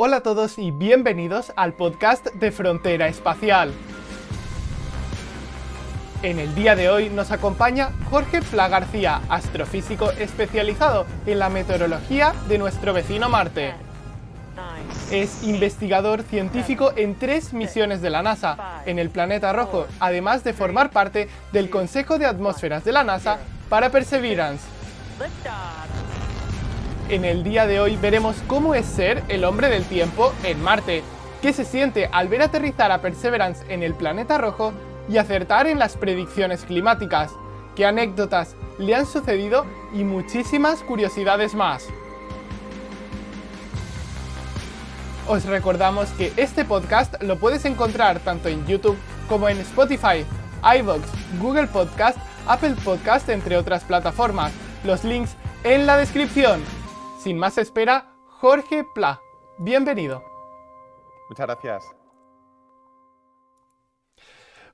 Hola a todos y bienvenidos al podcast de Frontera Espacial. En el día de hoy nos acompaña Jorge Pla García, astrofísico especializado en la meteorología de nuestro vecino Marte. Es investigador científico en tres misiones de la NASA en el planeta rojo, además de formar parte del Consejo de Atmósferas de la NASA para Perseverance. En el día de hoy veremos cómo es ser el hombre del tiempo en Marte, qué se siente al ver aterrizar a Perseverance en el planeta rojo y acertar en las predicciones climáticas, qué anécdotas le han sucedido y muchísimas curiosidades más. Os recordamos que este podcast lo puedes encontrar tanto en YouTube como en Spotify, iVoox, Google Podcast, Apple Podcast, entre otras plataformas. Los links en la descripción. Sin más espera, Jorge Pla. Bienvenido. Muchas gracias.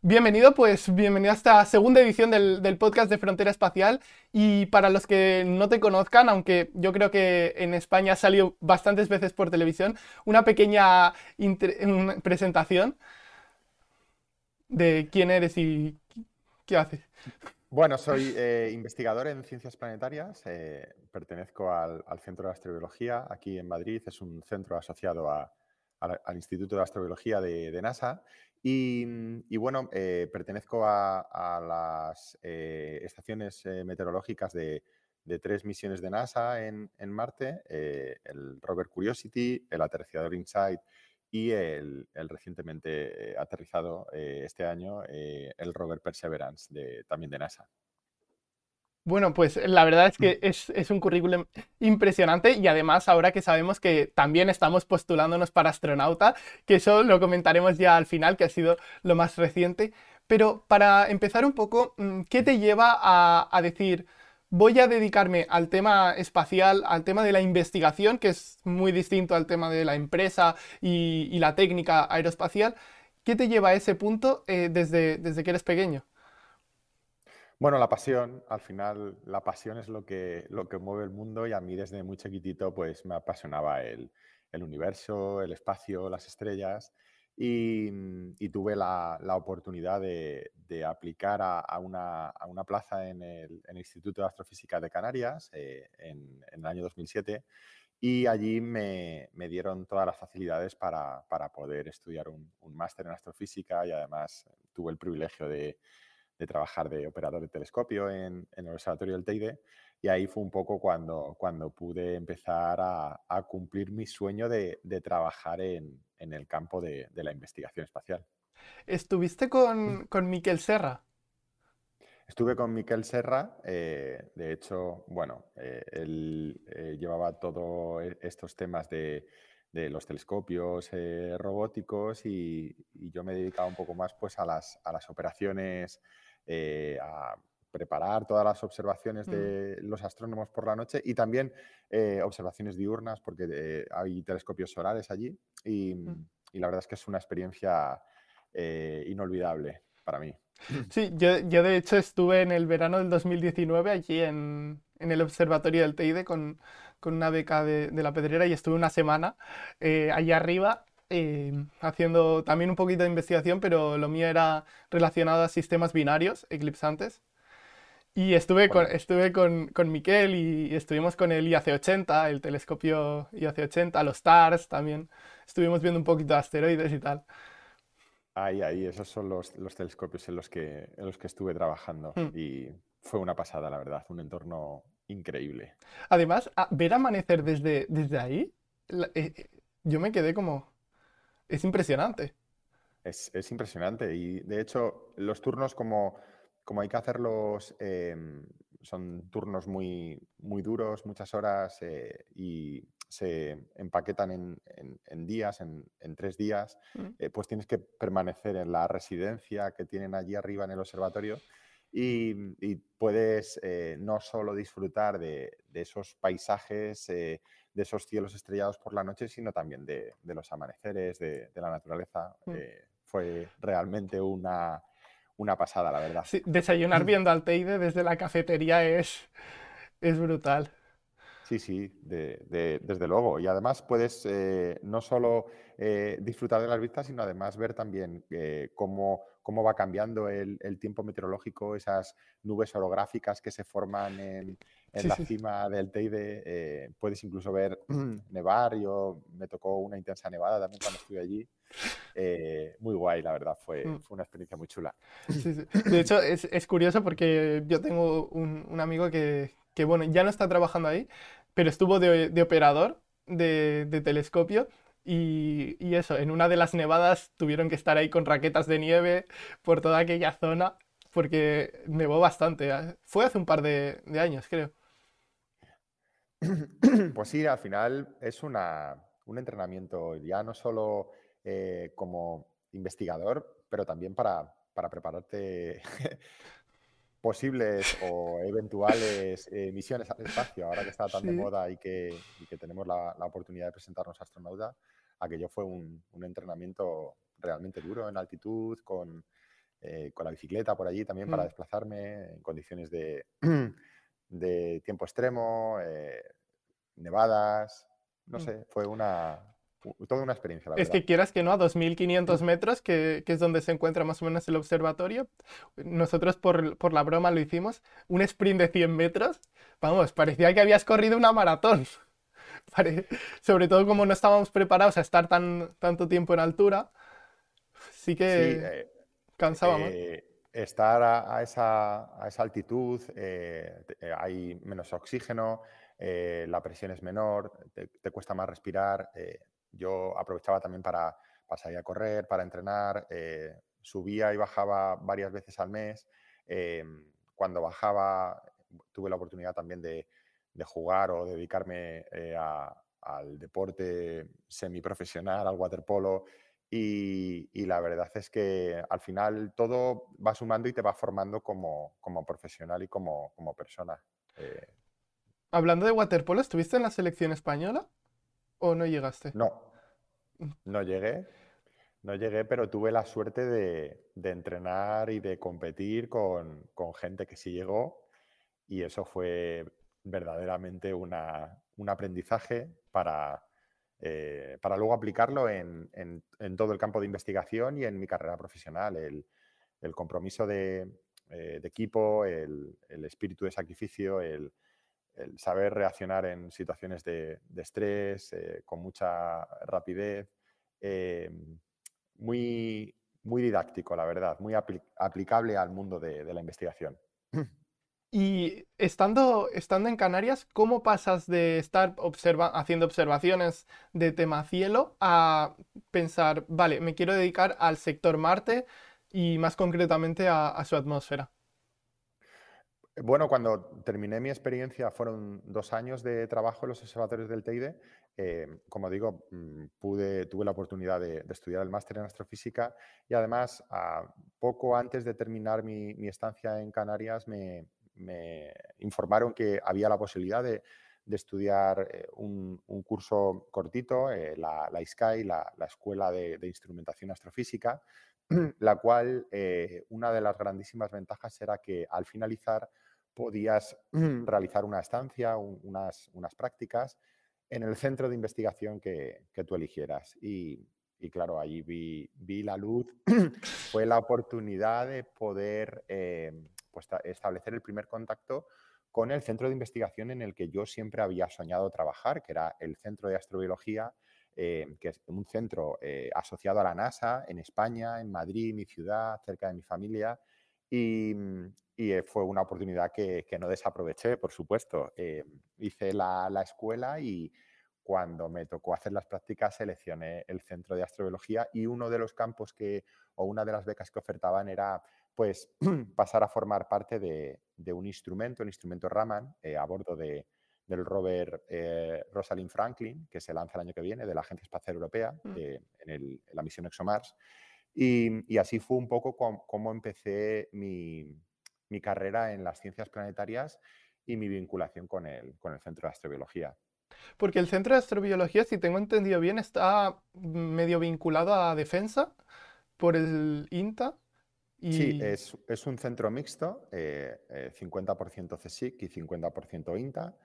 Bienvenido, pues bienvenido a esta segunda edición del, podcast de Frontera Espacial. Y para los que no te conozcan, aunque yo creo que en España ha salido bastantes veces por televisión, una pequeña presentación de quién eres y qué haces. Bueno, soy eh, investigador en ciencias planetarias, eh, pertenezco al, Centro de Astrobiología aquí en Madrid, es un centro asociado al Instituto de Astrobiología de NASA Mm, y, bueno, eh, pertenezco a, las estaciones meteorológicas de, tres misiones de NASA en, Marte, el rover Curiosity, el aterrizador InSight y el, recientemente aterrizado este año, el rover Perseverance, también de NASA. Bueno, pues la verdad es que mm. es, un currículum impresionante y además ahora que sabemos que también estamos postulándonos para astronauta, que eso lo comentaremos ya al final, que ha sido lo más reciente, pero para empezar un poco, mm, ¿qué te lleva a, decir, voy a dedicarme al tema espacial, al tema de la investigación, que es muy distinto al tema de la empresa y, la técnica aeroespacial? ¿Qué te lleva a ese punto eh, desde, desde que eres pequeño? Bueno, la pasión, al final la pasión es lo que, lo que mueve el mundo y a mí desde muy chiquitito pues me apasionaba el, universo, el espacio, las estrellas y, tuve la, oportunidad de, aplicar a, una, plaza en el, Instituto de Astrofísica de Canarias eh, en, el año 2007 y allí me, dieron todas las facilidades para, poder estudiar un máster en astrofísica y además tuve el privilegio de de trabajar de operador de telescopio en, el observatorio del Teide y ahí fue un poco cuando, cuando pude empezar a, cumplir mi sueño de, trabajar en, el campo de, la investigación espacial. ¿Estuviste con, mm. con Miquel Serra? Estuve con Miquel Serra, eh, de hecho, bueno, eh, él eh, llevaba todos e, estos temas de, los telescopios robóticos y, y, yo me dedicaba un poco más pues, a, las, a las operaciones a preparar todas las observaciones mm. de los astrónomos por la noche y también eh, observaciones diurnas, porque eh, hay telescopios solares allí y, mm. y, la verdad es que es una experiencia inolvidable para mí. Sí, yo, yo, de hecho estuve en el verano del 2019 allí en, en el observatorio del Teide con, con una beca de, de, la Pedrera y estuve una semana allí arriba haciendo también un poquito de investigación, pero lo mío era relacionado a sistemas binarios eclipsantes. Y estuve, con, estuve con, con Miquel y estuvimos con el IAC-80, el telescopio IAC-80, los TARS también. Estuvimos viendo un poquito de asteroides y tal. Ahí, ahí, esos son los, los telescopios en los, que, en los que estuve trabajando. Hmm. Y fue una pasada, la verdad, un entorno increíble. Además, ver amanecer desde, desde ahí, eh, eh, yo me quedé como, es impresionante. Es, impresionante y de hecho los turnos como, como hay que hacerlos, em, son turnos muy, muy duros, muchas horas eh, y se empaquetan en, días, en, tres días, mm. eh, pues tienes que permanecer en la residencia que tienen allí arriba en el observatorio y, puedes eh, no solo disfrutar de, esos paisajes, eh, de esos cielos estrellados por la noche, sino también de, los amaneceres, de, la naturaleza. Mm. Eh, fue realmente una, pasada, la verdad. desayunar viendo al Teide desde la cafetería es, es brutal. Sí, sí, desde luego. Y además puedes eh, no solo eh, disfrutar de las vistas, sino además ver también eh, cómo, cómo, va cambiando el, tiempo meteorológico, esas nubes orográficas que se forman en, la cima del Teide. puedes incluso ver nevar. Yo me tocó una intensa nevada también cuando estuve allí. Muy guay, la verdad, fue, mm. fue una experiencia muy chula. De hecho, es, es, curioso porque yo tengo un, un amigo que, que bueno, ya no está trabajando ahí, pero estuvo de, operador de, telescopio y, eso, en una de las nevadas tuvieron que estar ahí con raquetas de nieve por toda aquella zona porque nevó bastante. ¿eh? Fue hace un par de, años, creo. Pues sí, al final es un entrenamiento ya no solo eh, como investigador, pero también para, para prepararte posibles o eventuales eh, misiones al espacio, ahora que está tan de moda y que, tenemos la, oportunidad de presentarnos a astronauta, aquello fue un, entrenamiento realmente duro en altitud, con, eh, con, la bicicleta por allí también para mm. desplazarme en condiciones de, de tiempo extremo, eh, nevadas, no mm. sé, fue una, toda una experiencia. es que quieras que no, a 2.500 metros, que, es donde se encuentra más o menos el observatorio, nosotros por, la broma lo hicimos, un sprint de 100 metros, vamos, parecía que habías corrido una maratón. Sobre todo como no estábamos preparados a estar tan, tanto tiempo en altura, sí que eh, cansábamos. Eh, estar a, esa, altitud, eh, hay menos oxígeno, la presión es menor, te, cuesta más respirar yo aprovechaba también para, salir a correr, para entrenar, eh, subía y bajaba varias veces al mes. Em, cuando bajaba tuve la oportunidad también de, jugar o dedicarme eh, al deporte semiprofesional, al waterpolo. Y, y, la verdad es que al final todo va sumando y te va formando como, profesional y como, como persona. Eh. Hablando de waterpolo, ¿estuviste en la selección española? ¿O no llegaste? No, mm. no llegué. No llegué, pero tuve la suerte de, entrenar y de competir con, gente que sí llegó y eso fue verdaderamente una, un aprendizaje para, eh, para luego aplicarlo en, todo el campo de investigación y en mi carrera profesional. El, compromiso de, eh, equipo, el, el, espíritu de sacrificio, el, el saber reaccionar en situaciones de, estrés eh, con mucha rapidez, eh, muy, muy didáctico, la verdad, muy aplicable al mundo de, la investigación. Y estando, estando en Canarias, ¿cómo pasas de estar haciendo observaciones de tema cielo a pensar, vale, me quiero dedicar al sector Marte y más concretamente a su atmósfera? Bueno, cuando terminé mi experiencia fueron dos años de trabajo en los observatorios del Teide. Eh, como digo, mm, tuve la oportunidad de, estudiar el máster en astrofísica y además, poco antes de terminar mi, estancia en Canarias, me, informaron que había la posibilidad de, estudiar eh, un, curso cortito, eh, la, la, ISCAI, la, Escuela de, Instrumentación Astrofísica, la cual una de las grandísimas ventajas era que al finalizar podías realizar una estancia, unas, unas, prácticas en el centro de investigación que, tú eligieras. Y, claro, allí vi, la luz, fue la oportunidad de poder eh, pues, establecer el primer contacto con el centro de investigación en el que yo siempre había soñado trabajar, que era el Centro de Astrobiología, eh, que es un centro eh, asociado a la NASA en España, en Madrid, mi ciudad, cerca de mi familia. Y, y eh, fue una oportunidad que, no desaproveché, por supuesto. Eh, hice la, escuela y cuando me tocó hacer las prácticas seleccioné el centro de astrobiología y uno de los campos que, o una de las becas que ofertaban era pues pasar a formar parte de, un instrumento, el instrumento Raman, eh, a bordo de, del rover Rosalind Franklin, que se lanza el año que viene, de la Agencia Espacial Europea, mm. en, la misión ExoMars. Y, así fue un poco como empecé mi, mi carrera en las ciencias planetarias y mi vinculación con el, con el Centro de Astrobiología. Porque el Centro de Astrobiología, si tengo entendido bien, está medio vinculado a defensa por el INTA. Y... Sí, es, un centro mixto, 50% eh, eh, CSIC y 50% INTA.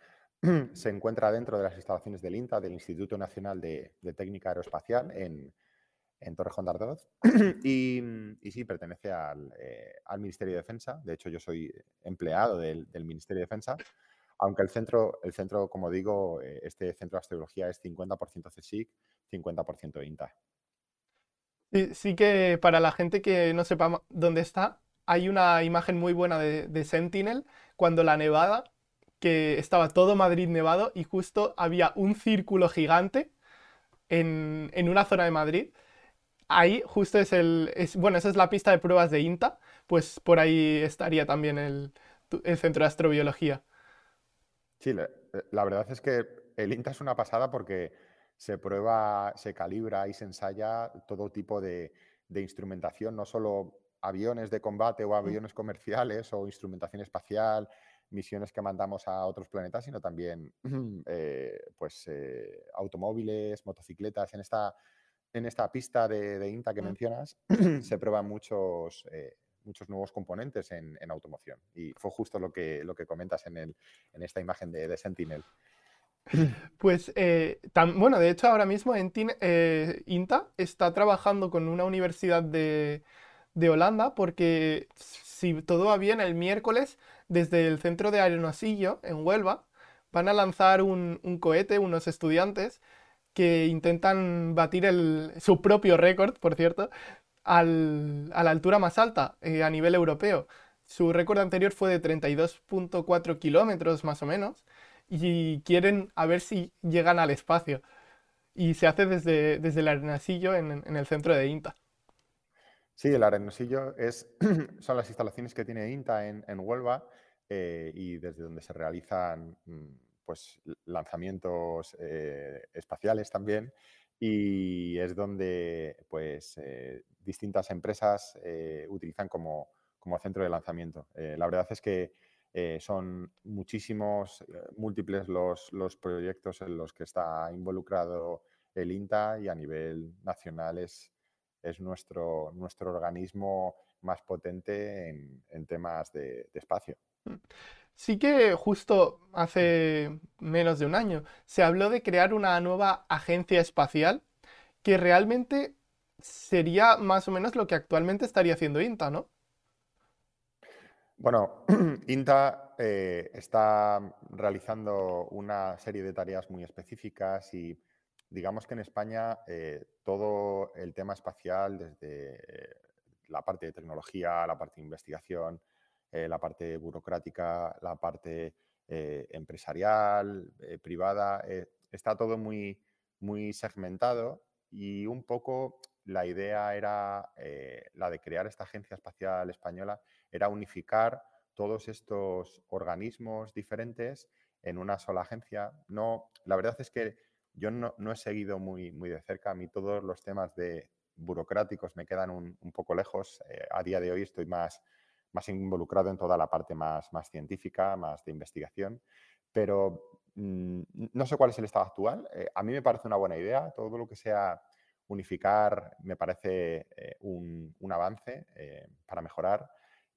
se encuentra dentro de las instalaciones del INTA, del Instituto Nacional de, Técnica Aeroespacial, en, en Torrejón de Ardoz. y, sí, pertenece eh, al, Ministerio de Defensa. De hecho, yo soy empleado del, Ministerio de Defensa. Aunque el centro, el centro, como digo, eh, este centro de astrología es 50% CSIC, 50% INTA. Sí, que para la gente que no sepa dónde está, hay una imagen muy buena de, Sentinel cuando la nevada, que estaba todo Madrid nevado y justo había un círculo gigante en, una zona de Madrid. Ahí justo es el, bueno, esa es la pista de pruebas de INTA, pues por ahí estaría también el, centro de astrobiología. Sí, la verdad es que el INTA es una pasada porque se prueba, se calibra y se ensaya todo tipo de, instrumentación, no solo aviones de combate o aviones comerciales o instrumentación espacial, misiones que mandamos a otros planetas, sino también eh, pues, eh, automóviles, motocicletas. En esta, en esta pista de, INTA que mencionas se prueban muchos, eh, muchos nuevos componentes en, automoción. Y fue justo lo que, lo que comentas en, el, en esta imagen de, de Sentinel. Pues, eh, bueno, de hecho ahora mismo en eh, INTA está trabajando con una universidad de, Holanda porque si todo va bien, el miércoles desde el centro de Arenasillo en Huelva van a lanzar un, cohete, unos estudiantes que intentan batir su propio récord, por cierto, a la altura más alta eh, a nivel europeo. Su récord anterior fue de 32.4 kilómetros más o menos y quieren a ver si llegan al espacio. Y se hace desde, desde el arenasillo en, en el centro de INTA. Sí, el arenasillo es, son las instalaciones que tiene INTA en, en Huelva eh, y desde donde se realizan mm, pues, lanzamientos eh, espaciales también y es donde pues, eh, distintas empresas utilizan como, como, centro de lanzamiento. la verdad es que eh, son muchísimos, eh, múltiples los, los, proyectos en los que está involucrado el INTA y a nivel nacional es, es nuestro, nuestro organismo más potente en, temas de, de, espacio. Sí que justo hace menos de un año se habló de crear una nueva agencia espacial que realmente sería más o menos lo que actualmente estaría haciendo INTA, ¿no? Bueno, INTA eh, está realizando una serie de tareas muy específicas y digamos que en España eh, todo el tema espacial, desde la parte de tecnología, la parte de investigación, eh, la parte burocrática, la parte empresarial, privada, está todo muy, muy segmentado y un poco la idea era la de crear esta agencia espacial española era unificar todos estos organismos diferentes en una sola agencia. No, la verdad es que yo no, he seguido muy, muy de cerca. A mí todos los temas de burocráticos me quedan un, poco lejos. Eh, a día de hoy estoy más, más involucrado en toda la parte más, más científica, más de investigación. Pero mm, no sé cuál es el estado actual. Eh, a mí me parece una buena idea. Todo lo que sea unificar me parece eh, un, un, avance para mejorar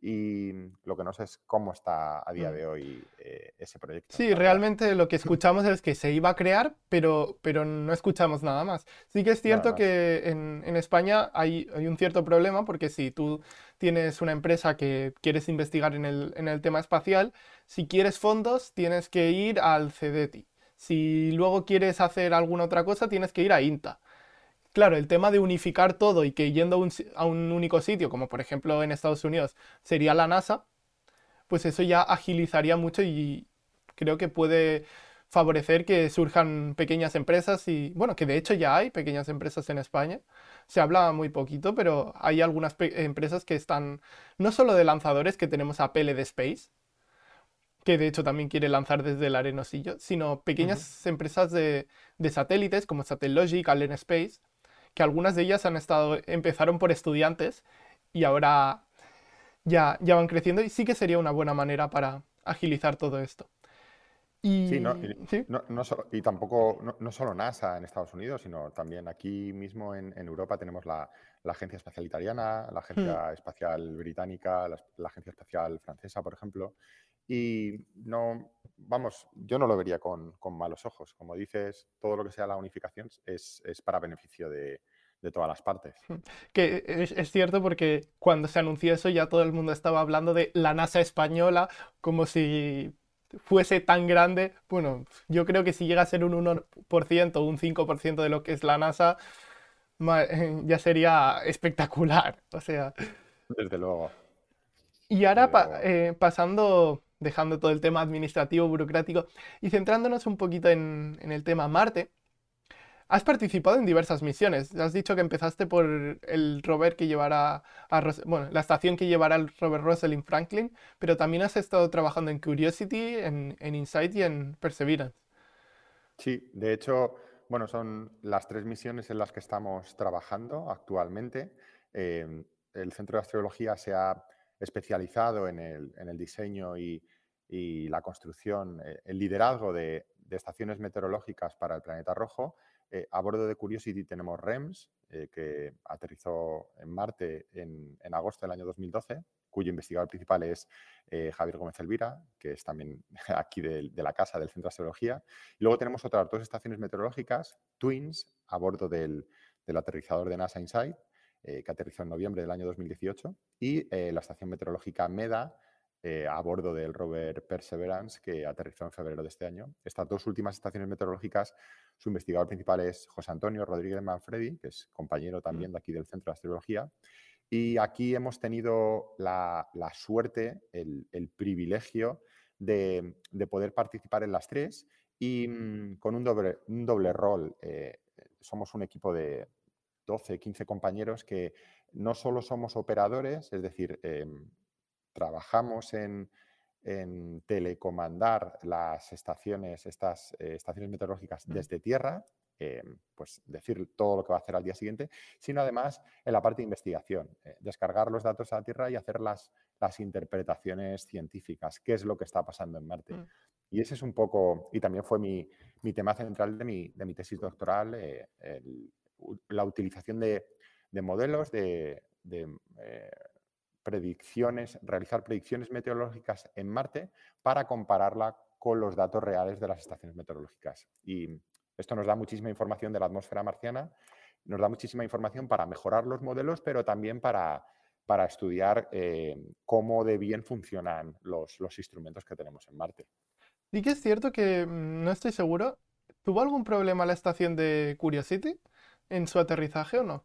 y lo que no sé es cómo está a día mm. de hoy eh, ese proyecto. Sí, realmente lo que escuchamos es que se iba a crear, pero, pero no escuchamos nada más. Sí que es cierto que en, en España hay, hay, un cierto problema porque si tú tienes una empresa que quieres investigar en el, en el tema espacial, si quieres fondos tienes que ir al CDTI. Si luego quieres hacer alguna otra cosa, tienes que ir a INTA. Claro, el tema de unificar todo y que yendo a un, único sitio, como por ejemplo en Estados Unidos sería la NASA, pues eso ya agilizaría mucho y creo que puede favorecer que surjan pequeñas empresas y, bueno, que de hecho ya hay pequeñas empresas en España. Se habla muy poquito, pero hay algunas empresas que están, no solo de lanzadores, que tenemos a PLD Space, que de hecho también quiere lanzar desde el Arenosillo, sino pequeñas empresas de, de, satélites como Satellogic, Allen Space, que algunas de ellas han estado, empezaron por estudiantes y ahora ya, ya van creciendo y sí que sería una buena manera para agilizar todo esto. Y, sí, no, y, tampoco, no, solo NASA en Estados Unidos, sino también aquí mismo en, Europa tenemos la, Agencia Espacial Italiana, la Agencia hmm. Espacial Británica, la, Agencia Espacial Francesa, por ejemplo. Y no, vamos, yo no lo vería con, malos ojos. Como dices, todo lo que sea la unificación es, para beneficio de, todas las partes. Que es, cierto porque cuando se anunció eso ya todo el mundo estaba hablando de la NASA española como si fuese tan grande. Bueno, yo creo que si llega a ser un 1% o un 5% de lo que es la NASA, ya sería espectacular. O sea. Desde luego. Y ahora eh, pasando dejando todo el tema administrativo, burocrático y centrándonos un poquito en, el tema Marte. Has participado en diversas misiones. Has dicho que empezaste por el rover que llevará a bueno, la estación que llevará el rover Rosalind Franklin, pero también has estado trabajando en Curiosity, en, Insight y en Perseverance. Sí, de hecho, bueno, son las tres misiones en las que estamos trabajando actualmente. Eh, el Centro de Astrología se ha especializado en el, diseño y, la construcción, eh, el liderazgo de, estaciones meteorológicas para el planeta rojo. Eh, a bordo de Curiosity tenemos REMS, eh, que aterrizó en Marte en, agosto del año 2012, cuyo investigador principal es Javier Gómez Elvira, que es también aquí de, la casa del Centro de Astrología. Y luego tenemos otras dos estaciones meteorológicas, Twins, a bordo del, del aterrizador de NASA InSight, eh, que aterrizó en noviembre del año 2018, y eh, la estación meteorológica MEDA, eh, a bordo del rover Perseverance, que aterrizó en febrero de este año. Estas dos últimas estaciones meteorológicas, su investigador principal es José Antonio Rodríguez Manfredi, que es compañero mm. también de aquí del Centro de Astrología. Y aquí hemos tenido la, suerte, el, privilegio de, poder participar en las tres y mm, con un doble, un doble rol. somos un equipo de, 12, 15 compañeros que no solo somos operadores, es decir, em, trabajamos en, telecomandar las estaciones, estas eh, estaciones meteorológicas desde tierra, em, pues decir todo lo que va a hacer al día siguiente, sino además en la parte de investigación, eh, descargar los datos a la Tierra y hacer las, las interpretaciones científicas, qué es lo que está pasando en Marte. Mm. Y ese es un poco, y también fue mi, tema central de mi, de mi tesis doctoral, eh, el, la utilización de, modelos, de, eh, predicciones, realizar predicciones meteorológicas en Marte para compararla con los datos reales de las estaciones meteorológicas. Y esto nos da muchísima información de la atmósfera marciana, nos da muchísima información para mejorar los modelos, pero también para, para estudiar eh, cómo de bien funcionan los, los instrumentos que tenemos en Marte. Y que es cierto que, mm, no estoy seguro, ¿tuvo algún problema la estación de Curiosity? en su aterrizaje o no?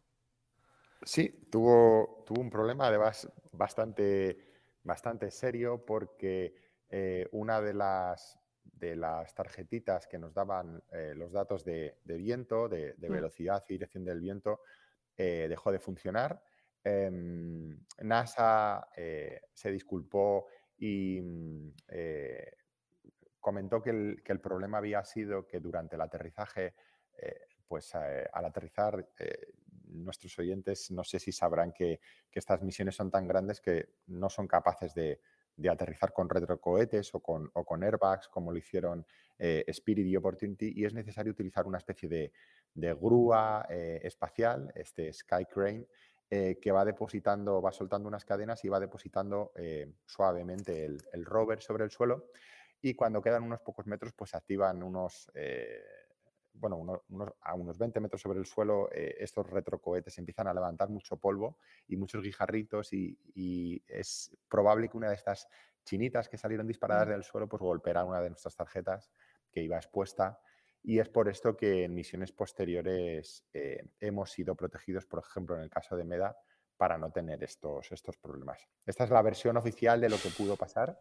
Sí, tuvo, tuvo un problema además bastante, bastante serio porque eh, una de las, de las tarjetitas que nos daban eh, los datos de, viento, de, mm. velocidad y dirección del viento, eh, dejó de funcionar. Em, NASA se disculpó y mm, comentó que el, que el, problema había sido que durante el aterrizaje pues al aterrizar, nuestros oyentes no sé si sabrán que, estas misiones son tan grandes que no son capaces de, aterrizar con retrocohetes o con, o con, airbags como lo hicieron eh, Spirit y Opportunity y es necesario utilizar una especie de, grúa espacial, este Sky Crane, que va depositando, va soltando unas cadenas y va depositando suavemente el, el, rover sobre el suelo y cuando quedan unos pocos metros pues activan unos bueno, a unos 20 metros sobre el suelo, eh, estos retrocohetes empiezan a levantar mucho polvo y muchos guijarritos y, es probable que una de estas chinitas que salieron disparadas del suelo pues golpeara una de nuestras tarjetas que iba expuesta y es por esto que en misiones posteriores eh, hemos sido protegidos, por ejemplo, en el caso de MEDA, para no tener estos, estos problemas. Esta es la versión oficial de lo que pudo pasar.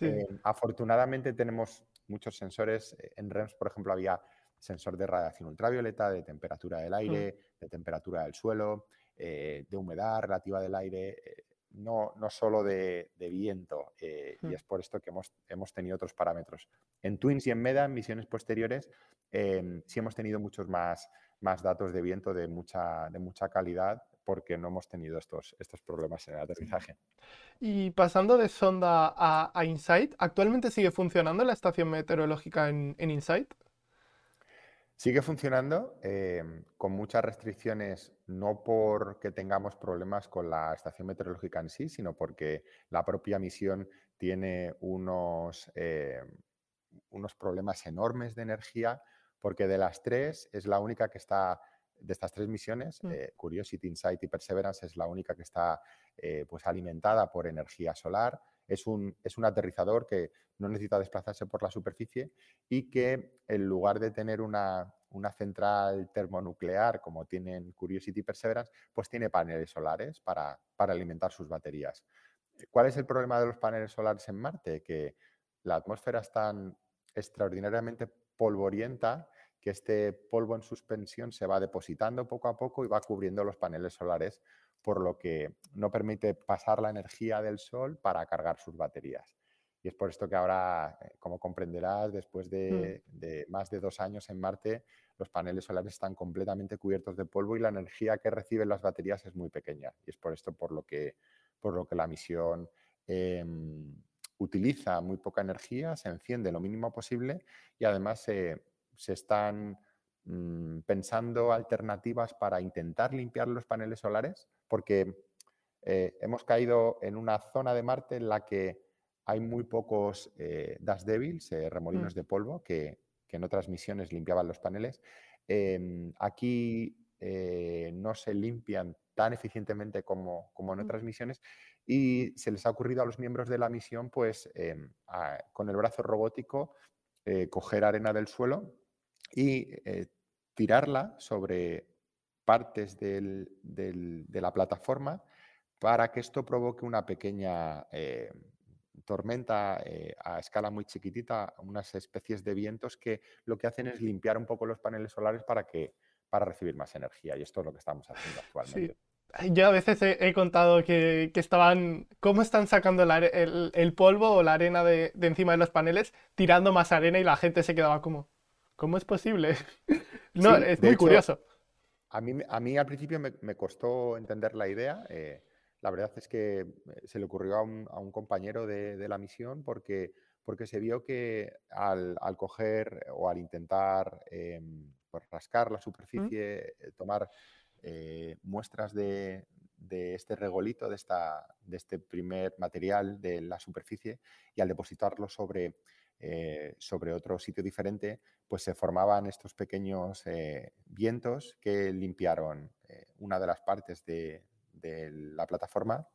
Eh, afortunadamente tenemos muchos sensores. En REMS, por ejemplo, había sensor de radiación ultravioleta, de temperatura del aire, mm. de temperatura del suelo, eh, de humedad relativa del aire, eh, no, no solo de, viento. Eh, y mm. es por esto que hemos, hemos tenido otros parámetros. En Twins y en MEDA, en misiones posteriores, em, sí hemos tenido muchos más, más datos de viento de mucha, de mucha calidad porque no hemos tenido estos, estos problemas en el aterrizaje. Y pasando de sonda a, InSight, ¿actualmente sigue funcionando la estación meteorológica en, en InSight? Sigue funcionando em, con muchas restricciones, no porque tengamos problemas con la estación meteorológica en sí, sino porque la propia misión tiene unos, eh, unos problemas enormes de energía porque de las tres es la única que está, de estas tres misiones, Mm. eh, Curiosity, Insight y Perseverance es la única que está eh, pues alimentada por energía solar. Es un, es un aterrizador que no necesita desplazarse por la superficie y que en lugar de tener una, una central termonuclear como tienen Curiosity y Perseverance, pues tiene paneles solares para, para alimentar sus baterías. ¿Cuál es el problema de los paneles solares en Marte? Que la atmósfera es tan extraordinariamente polvorienta que este polvo en suspensión se va depositando poco a poco y va cubriendo los paneles solares, por lo que no permite pasar la energía del sol para cargar sus baterías. Y es por esto que ahora, eh, como comprenderás, después de, Mm. de más de dos años en Marte, los paneles solares están completamente cubiertos de polvo y la energía que reciben las baterías es muy pequeña. Y es por esto por lo que, por lo que la misión em, utiliza muy poca energía, se enciende lo mínimo posible y además se, se están mm, pensando alternativas para intentar limpiar los paneles solares, porque eh, hemos caído en una zona de Marte en la que hay muy pocos eh, dust devils, eh, remolinos Mm. de polvo, que, que en otras misiones limpiaban los paneles. Em, aquí eh, no se limpian tan eficientemente como, como en Mm. otras misiones y se les ha ocurrido a los miembros de la misión, pues, em, a- con el brazo robótico, eh, coger arena del suelo y tirarla sobre partes del- del- de la plataforma para que esto provoque una pequeña eh, tormenta eh, a escala muy chiquitita, unas especies de vientos que lo que hacen es limpiar un poco los paneles solares para, que, para recibir más energía. Y esto es lo que estamos haciendo actualmente. Sí. Yo a veces he, he contado que, que estaban, cómo están sacando la el, el polvo o la arena de, de encima de los paneles, tirando más arena y la gente se quedaba como, ¿cómo es posible? No, Sí, es muy hecho, curioso. A mí, a mí al principio me, me costó entender la idea. eh, la verdad es que eh, se le ocurrió a un, a un compañero de, de la misión porque, porque se vio que al, al coger o al intentar em, pues rascar la superficie, eh, tomar eh, muestras de, de este regolito, de, esta, de este primer material de la superficie, y al depositarlo sobre, eh, sobre otro sitio diferente, pues se formaban estos pequeños eh, vientos que limpiaron eh, una de las partes de, de la plataforma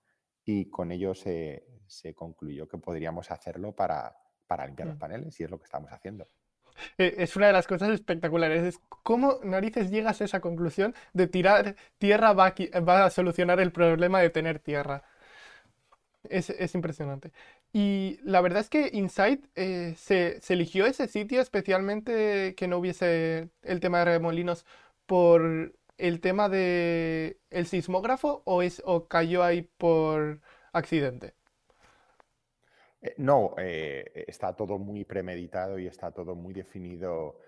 y con ello se, se concluyó que podríamos hacerlo para, para limpiar los Mm. paneles y es lo que estamos haciendo. Es una de las cosas espectaculares. Es cómo narices llegas a esa conclusión de tirar tierra va a, va a solucionar el problema de tener tierra. Es, es impresionante. Y la verdad es que Insight eh, se, eligió ese sitio especialmente que no hubiese el tema de remolinos por el tema de el sismógrafo o es o cayó ahí por accidente. Eh, no, eh, está todo muy premeditado y está todo muy definido.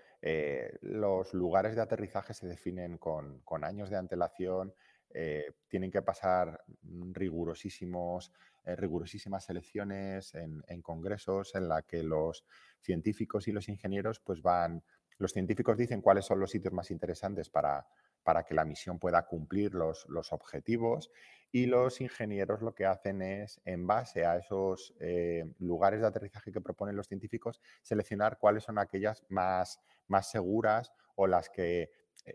los lugares de aterrizaje se definen con, con años de antelación, tienen que pasar mm, rigurosísimos, eh, rigurosísimas selecciones en, congresos en la que los científicos y los ingenieros pues van, los científicos dicen cuáles son los sitios más interesantes para, para que la misión pueda cumplir los, los objetivos y los ingenieros lo que hacen es, en base a esos eh, lugares de aterrizaje que proponen los científicos, seleccionar cuáles son aquellas más, más seguras o las que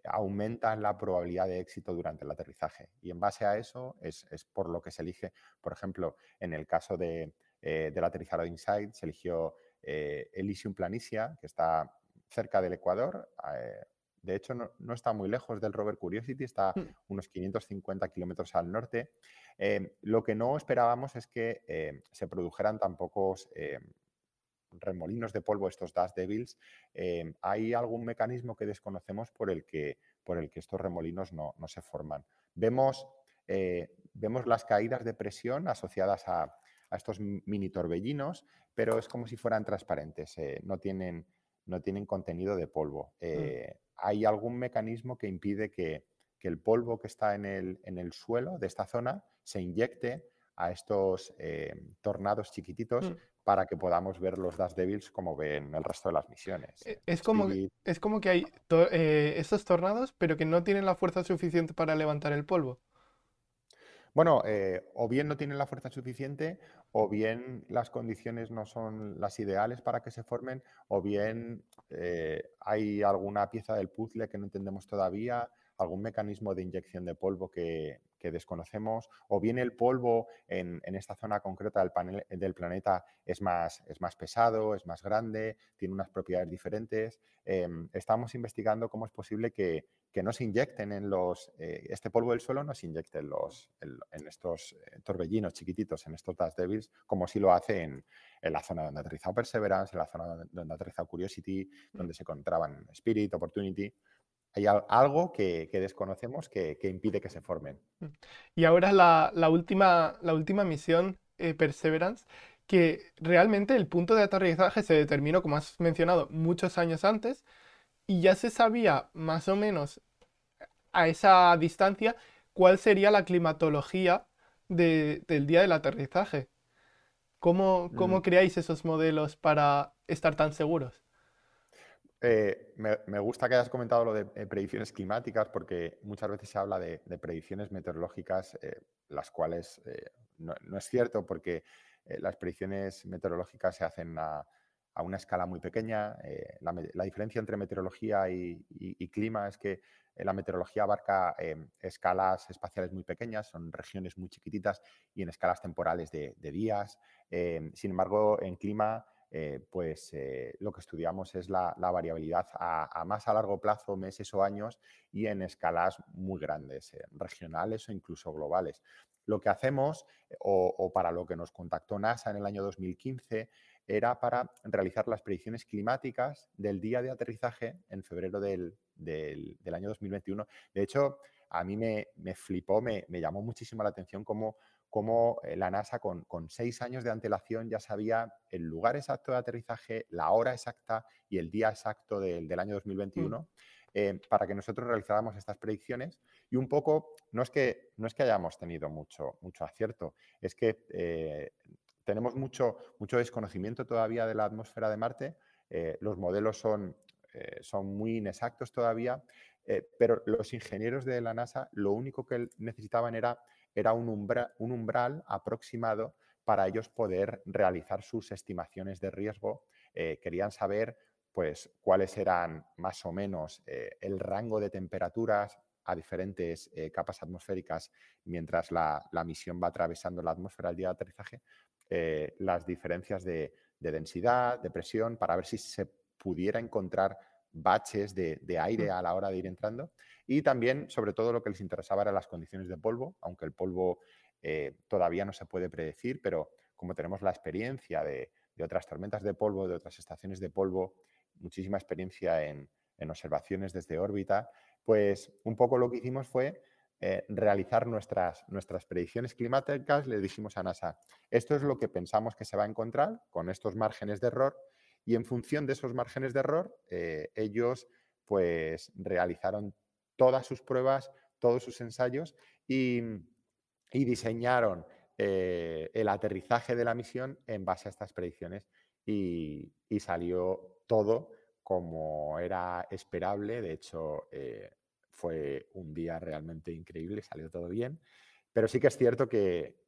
aumentan la probabilidad de éxito durante el aterrizaje. Y en base a eso es, es por lo que se elige, por ejemplo, en el caso de, eh, del aterrizador Insight, se eligió eh, Elysium Planitia, que está cerca del Ecuador. eh, de hecho, no, no está muy lejos del rover Curiosity, está Mm. unos 550 kilómetros al norte. Eh, lo que no esperábamos es que eh, se produjeran tan pocos eh, remolinos de polvo, estos dust devils. Eh, hay algún mecanismo que desconocemos por el que, por el que estos remolinos no, no se forman. Vemos, eh, vemos las caídas de presión asociadas a, a estos mini torbellinos, pero es como si fueran transparentes, eh, no, tienen, no tienen contenido de polvo. Eh, hay algún mecanismo que impide que, que el polvo que está en el, en el, suelo de esta zona se inyecte a estos eh, tornados chiquititos Mm. Para que podamos ver los Dust Devils como ven el resto de las misiones. Eh, Es como, Spirit, es como que hay to- eh, estos tornados, pero que no tienen la fuerza suficiente para levantar el polvo. Bueno, eh, o bien no tienen la fuerza suficiente, o bien las condiciones no son las ideales para que se formen, o bien eh, hay alguna pieza del puzzle que no entendemos todavía, algún mecanismo de inyección de polvo que, desconocemos, o bien el polvo en, esta zona concreta del, del planeta es más, es más, pesado, es más grande, tiene unas propiedades diferentes. Em, estamos investigando cómo es posible que, que no se inyecten en los, eh, este polvo del suelo no se inyecte en, los, en, estos eh, torbellinos chiquititos, en estos dust devils, como si lo hace en, la zona donde ha aterrizado Perseverance, en la zona donde, ha aterrizado Curiosity, mm. donde se encontraban Spirit, Opportunity hay algo que, desconocemos que, impide que se formen. Y ahora la, la última, la última misión, eh, Perseverance, que realmente el punto de aterrizaje se determinó, como has mencionado, muchos años antes, y ya se sabía más o menos a esa distancia cuál sería la climatología del día del aterrizaje. ¿Cómo, cómo mm. creáis esos modelos para estar tan seguros? Eh, me, gusta que hayas comentado lo de eh, predicciones climáticas porque muchas veces se habla de, predicciones meteorológicas, eh, las cuales no, es cierto porque las predicciones meteorológicas se hacen a, una escala muy pequeña. La, diferencia entre meteorología y, clima es que la meteorología abarca escalas espaciales muy pequeñas, son regiones muy chiquititas y en escalas temporales de, días. sin embargo, en clima eh, pues eh, lo que estudiamos es la, variabilidad a, más a largo plazo, meses o años, y en escalas muy grandes, eh, regionales o incluso globales. Lo que hacemos, o, para lo que nos contactó NASA en el año 2015, era para realizar las predicciones climáticas del día de aterrizaje en febrero del, año 2021. De hecho, a mí me, flipó, me, me, llamó muchísimo la atención cómo cómo eh, la NASA con, seis años de antelación ya sabía el lugar exacto de aterrizaje, la hora exacta y el día exacto del, año 2021 mm. eh, para que nosotros realizáramos estas predicciones. Y un poco, no es que, no es que hayamos tenido mucho, mucho acierto, es que eh, tenemos mucho, mucho desconocimiento todavía de la atmósfera de Marte, los modelos son, son muy inexactos todavía, pero los ingenieros de la NASA lo único que necesitaban era era un, umbral aproximado para ellos poder realizar sus estimaciones de riesgo. Eh, querían saber pues, cuáles eran más o menos eh, el rango de temperaturas a diferentes eh, capas atmosféricas mientras la, misión va atravesando la atmósfera al día de aterrizaje, las diferencias de, densidad, de presión, para ver si se pudiera encontrar baches de, aire a la hora de ir entrando. Y también, sobre todo, lo que les interesaba eran las condiciones de polvo, aunque el polvo eh, todavía no se puede predecir, pero como tenemos la experiencia de, otras tormentas de polvo, de otras estaciones de polvo, muchísima experiencia en, observaciones desde órbita, pues un poco lo que hicimos fue eh, realizar nuestras, nuestras predicciones climáticas. Le dijimos a NASA, esto es lo que pensamos que se va a encontrar con estos márgenes de error y en función de esos márgenes de error, eh, ellos pues realizaron todas sus pruebas, todos sus ensayos y, diseñaron eh, el aterrizaje de la misión en base a estas predicciones y, salió todo como era esperable. De hecho, eh, fue un día realmente increíble, salió todo bien. Pero sí que es cierto que,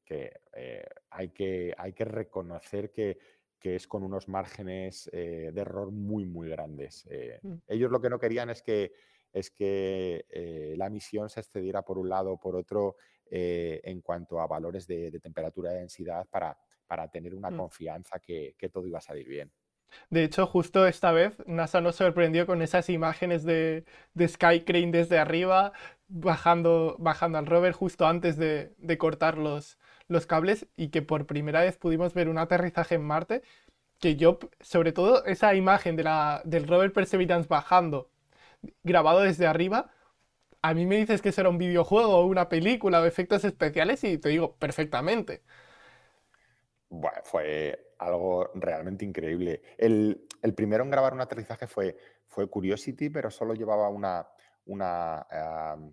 hay, que hay que reconocer que que es con unos márgenes eh, de error muy, muy grandes. Eh, mm. Ellos lo que no querían es que, es que eh, la misión se excediera por un lado o por otro en cuanto a valores de, temperatura y densidad para, para tener una mm. confianza que, todo iba a salir bien. De hecho, justo esta vez NASA nos sorprendió con esas imágenes de, de Sky Crane desde arriba, bajando, bajando al rover justo antes de, de cortar los, los cables y que por primera vez pudimos ver un aterrizaje en Marte, que yo, sobre todo esa imagen de la, del rover Perseverance bajando, grabado desde arriba, a mí me dices que será un videojuego o una película o efectos especiales y te digo perfectamente. Bueno, fue algo realmente increíble. El, primero en grabar un aterrizaje fue, fue Curiosity, pero solo llevaba una, una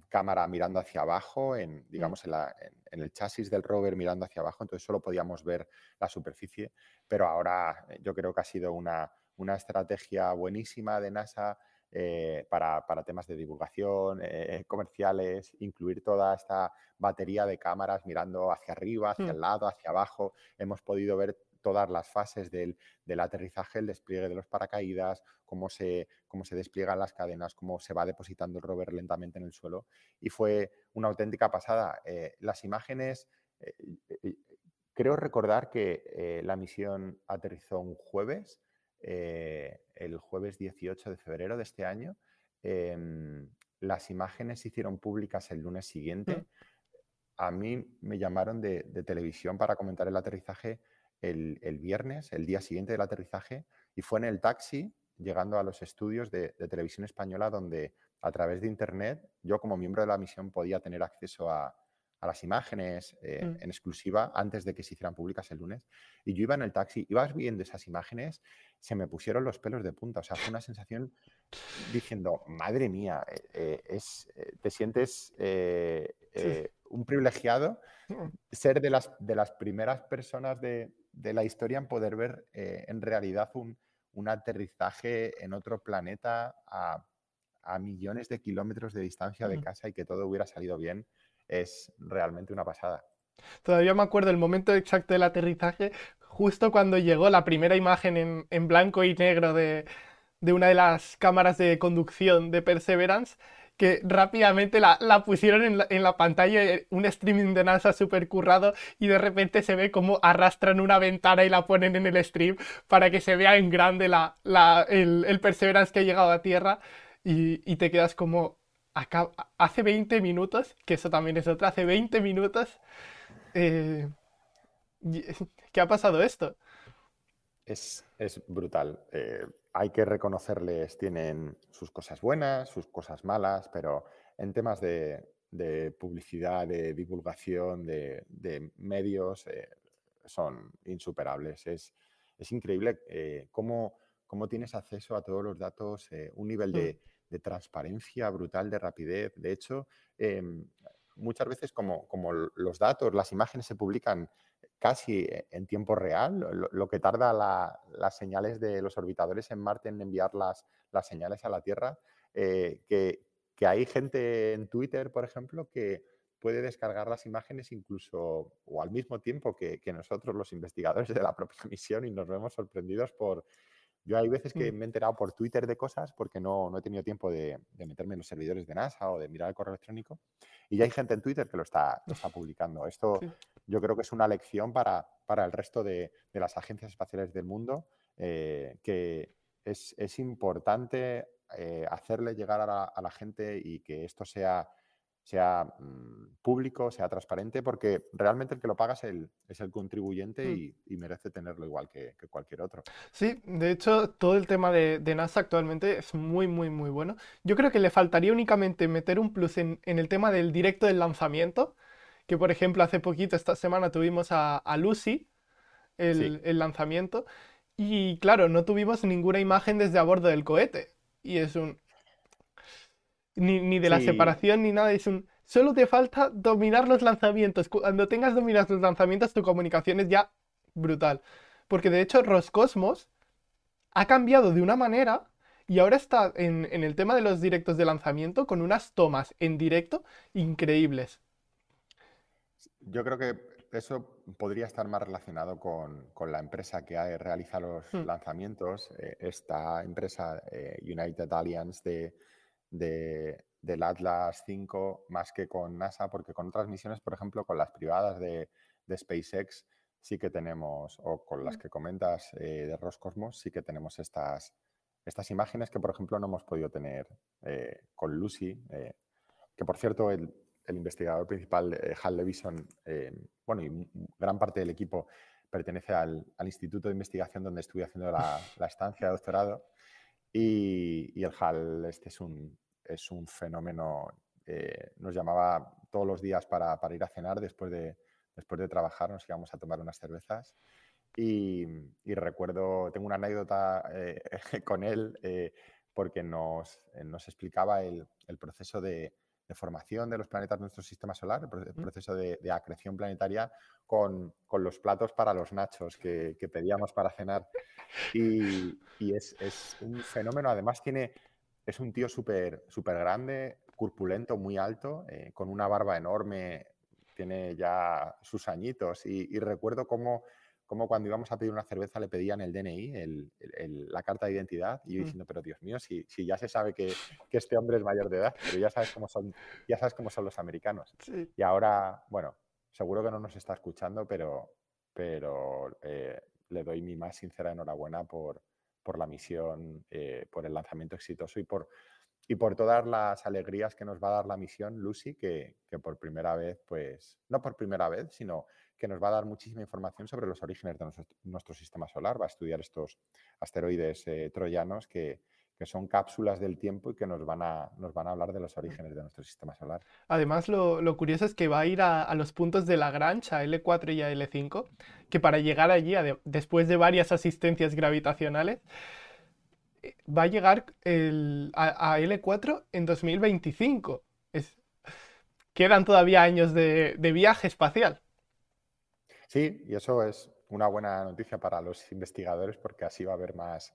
cámara mirando hacia abajo, en, mm. digamos, en, el chasis del rover mirando hacia abajo, entonces solo podíamos ver la superficie, pero ahora eh, yo creo que ha sido una, estrategia buenísima de NASA eh, para, temas de divulgación, eh, comerciales, incluir toda esta batería de cámaras mirando hacia arriba, hacia el mm. lado, hacia abajo. Hemos podido ver todas las fases del, aterrizaje, el despliegue de los paracaídas, cómo se, cómo se despliegan las cadenas, cómo se va depositando el rover lentamente en el suelo. Y fue una auténtica pasada. las imágenes, creo recordar que la misión aterrizó un jueves eh, el jueves 18 de febrero de este año. Em, las imágenes se hicieron públicas el lunes siguiente. Mm. A mí me llamaron de, televisión para comentar el aterrizaje el, viernes, el día siguiente del aterrizaje, y fue en el taxi llegando a los estudios de, televisión española donde a través de Internet yo como miembro de la misión podía tener acceso a, a las imágenes eh, mm. en exclusiva antes de que se hicieran públicas el lunes. Y yo iba en el taxi, ibas viendo esas imágenes, se me pusieron los pelos de punta. O sea, fue una sensación diciendo, madre mía, eh, eh, es, te sientes un privilegiado ser de las, de las primeras personas de, la historia en poder ver en realidad un, aterrizaje en otro planeta a, millones de kilómetros de distancia de casa y que todo hubiera salido bien es realmente una pasada. Todavía me acuerdo el momento exacto del aterrizaje, justo cuando llegó la primera imagen en, blanco y negro de, una de las cámaras de conducción de Perseverance, que rápidamente la, pusieron en la, pantalla, eh, un streaming de NASA súper currado, y de repente se ve como arrastran una ventana y la ponen en el stream para que se vea en grande el, Perseverance que ha llegado a Tierra, y te quedas como, hace 20 minutos, que eso también es otra, hace 20 minutos, eh, ¿qué ha pasado esto? Es, brutal. Eh, hay que reconocerles, tienen sus cosas buenas, sus cosas malas, pero en temas de, publicidad, de divulgación, de, medios, eh, son insuperables. Es, increíble cómo, cómo, tienes acceso a todos los datos, un nivel de mm de transparencia brutal, de rapidez. De hecho, em, muchas veces como, como, los datos, las imágenes se publican casi e, en tiempo real, lo, que tarda las señales de los orbitadores en Marte en enviar las, las señales a la Tierra, eh, que, hay gente en Twitter, por ejemplo, que puede descargar las imágenes incluso o al mismo tiempo que, que nosotros los investigadores de la propia misión y nos vemos sorprendidos por, yo hay veces que mm. me he enterado por Twitter de cosas porque no, no he tenido tiempo de, meterme en los servidores de NASA o de mirar el correo electrónico. Y ya hay gente en Twitter que lo está, está publicando. Esto yo creo que es una lección para, para el resto de, de, las agencias espaciales del mundo, eh, que es, es importante eh, hacerle llegar a la, a la, gente y que esto sea sea mm, público, sea transparente, porque realmente el que lo paga es el, es el contribuyente mm. y, merece tenerlo igual que, cualquier otro. Sí, de hecho, todo el tema de, NASA actualmente es muy, muy, muy bueno. Yo creo que le faltaría únicamente meter un plus en, el tema del directo del lanzamiento, que por ejemplo hace poquito, esta semana, tuvimos a, Lucy, el, el lanzamiento, y claro, no tuvimos ninguna imagen desde a bordo del cohete. Y es un, ni, de la separación ni nada. Es un. Solo te falta dominar los lanzamientos. Cuando tengas dominados los lanzamientos, tu comunicación es ya brutal. Porque de hecho, Roscosmos ha cambiado de una manera y ahora está en, el tema de los directos de lanzamiento con unas tomas en directo increíbles. Yo creo que eso podría estar más relacionado con, la empresa que realiza los hmm. lanzamientos. Eh, esta empresa, eh, United Alliance de, del Atlas 5 más que con NASA, porque con otras misiones, por ejemplo, con las privadas de, SpaceX, sí que tenemos, o con las que comentas eh, de Roscosmos, sí que tenemos estas, estas imágenes que, por ejemplo, no hemos podido tener eh, con Lucy, eh, que por cierto, el, investigador principal, Hal Levison, bueno, y gran parte del equipo pertenece al, Instituto de Investigación donde estuve haciendo la, estancia de doctorado. Y, el HAL este es un, es un fenómeno. Eh, nos llamaba todos los días para, ir a cenar después de, después de trabajar, nos íbamos a tomar unas cervezas. Y, recuerdo, tengo una anécdota eh, con él eh, porque nos, nos explicaba el, proceso de, formación de los planetas de nuestro sistema solar, el, proceso de, acreción planetaria con, los platos para los nachos que, pedíamos para cenar. Y, es, es, un fenómeno, además tiene es un tío súper súper grande, corpulento, muy alto, eh, con una barba enorme, tiene ya sus añitos. Y, recuerdo cómo, cómo, cuando íbamos a pedir una cerveza le pedían el DNI, la carta de identidad, y yo mm. diciendo, pero Dios mío, si, si ya se sabe que, que, este hombre es mayor de edad, pero ya sabes cómo son, ya sabes cómo son los americanos. Y ahora, bueno, seguro que no nos está escuchando, pero, pero eh, le doy mi más sincera enhorabuena por, por la misión, eh, por el lanzamiento exitoso y por, y por todas las alegrías que nos va a dar la misión Lucy, que, por primera vez, pues, no por primera vez, sino que nos va a dar muchísima información sobre los orígenes de nuestro, sistema solar, va a estudiar estos asteroides eh, troyanos que, que son cápsulas del tiempo y que nos van a, nos van a hablar de los orígenes de nuestro sistema solar. Además, lo, curioso es que va a ir a, los puntos de Lagrange, a L4 y a L5, que para llegar allí, después de varias asistencias gravitacionales, eh, va a llegar a, L4 en 2025. quedan todavía años de, de viaje espacial. Sí, y eso es una buena noticia para los investigadores porque así va a haber más,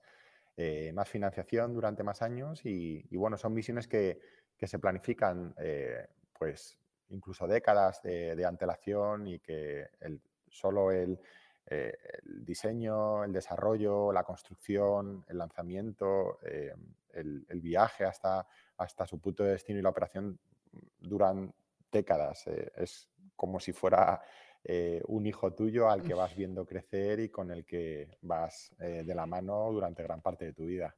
eh, más financiación durante más años y, bueno, son misiones que, se planifican eh, pues incluso décadas de, antelación y que solo el, eh, el, diseño, el desarrollo, la construcción, el lanzamiento, el, viaje hasta, hasta su punto de destino y la operación duran décadas. es como si fuera eh, un hijo tuyo al que vas viendo crecer y con el que vas eh, de la mano durante gran parte de tu vida.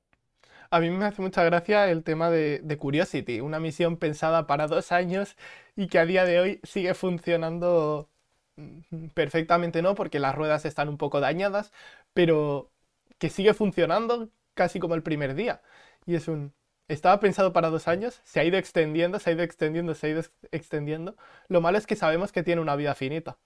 A mí me hace mucha gracia el tema de, Curiosity, una misión pensada para dos años y que a día de hoy sigue funcionando mm, perfectamente, ¿no? Porque las ruedas están un poco dañadas, pero que sigue funcionando casi como el primer día. Y es un... Estaba pensado para dos años, se ha ido extendiendo, se ha ido extendiendo, se ha ido extendiendo. Lo malo es que sabemos que tiene una vida finita.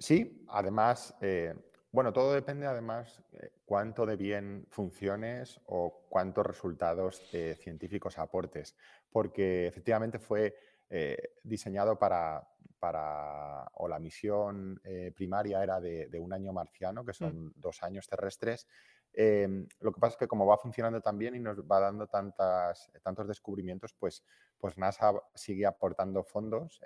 Sí, además, eh, bueno, todo depende además eh, cuánto de bien funciones o cuántos resultados eh, científicos aportes, porque efectivamente fue diseñado para, para, o la misión primaria era de, un año marciano, que mm. son dos años terrestres. Em, lo que pasa es que como va funcionando tan bien y nos va dando tantas, tantos descubrimientos, pues, pues NASA sigue aportando fondos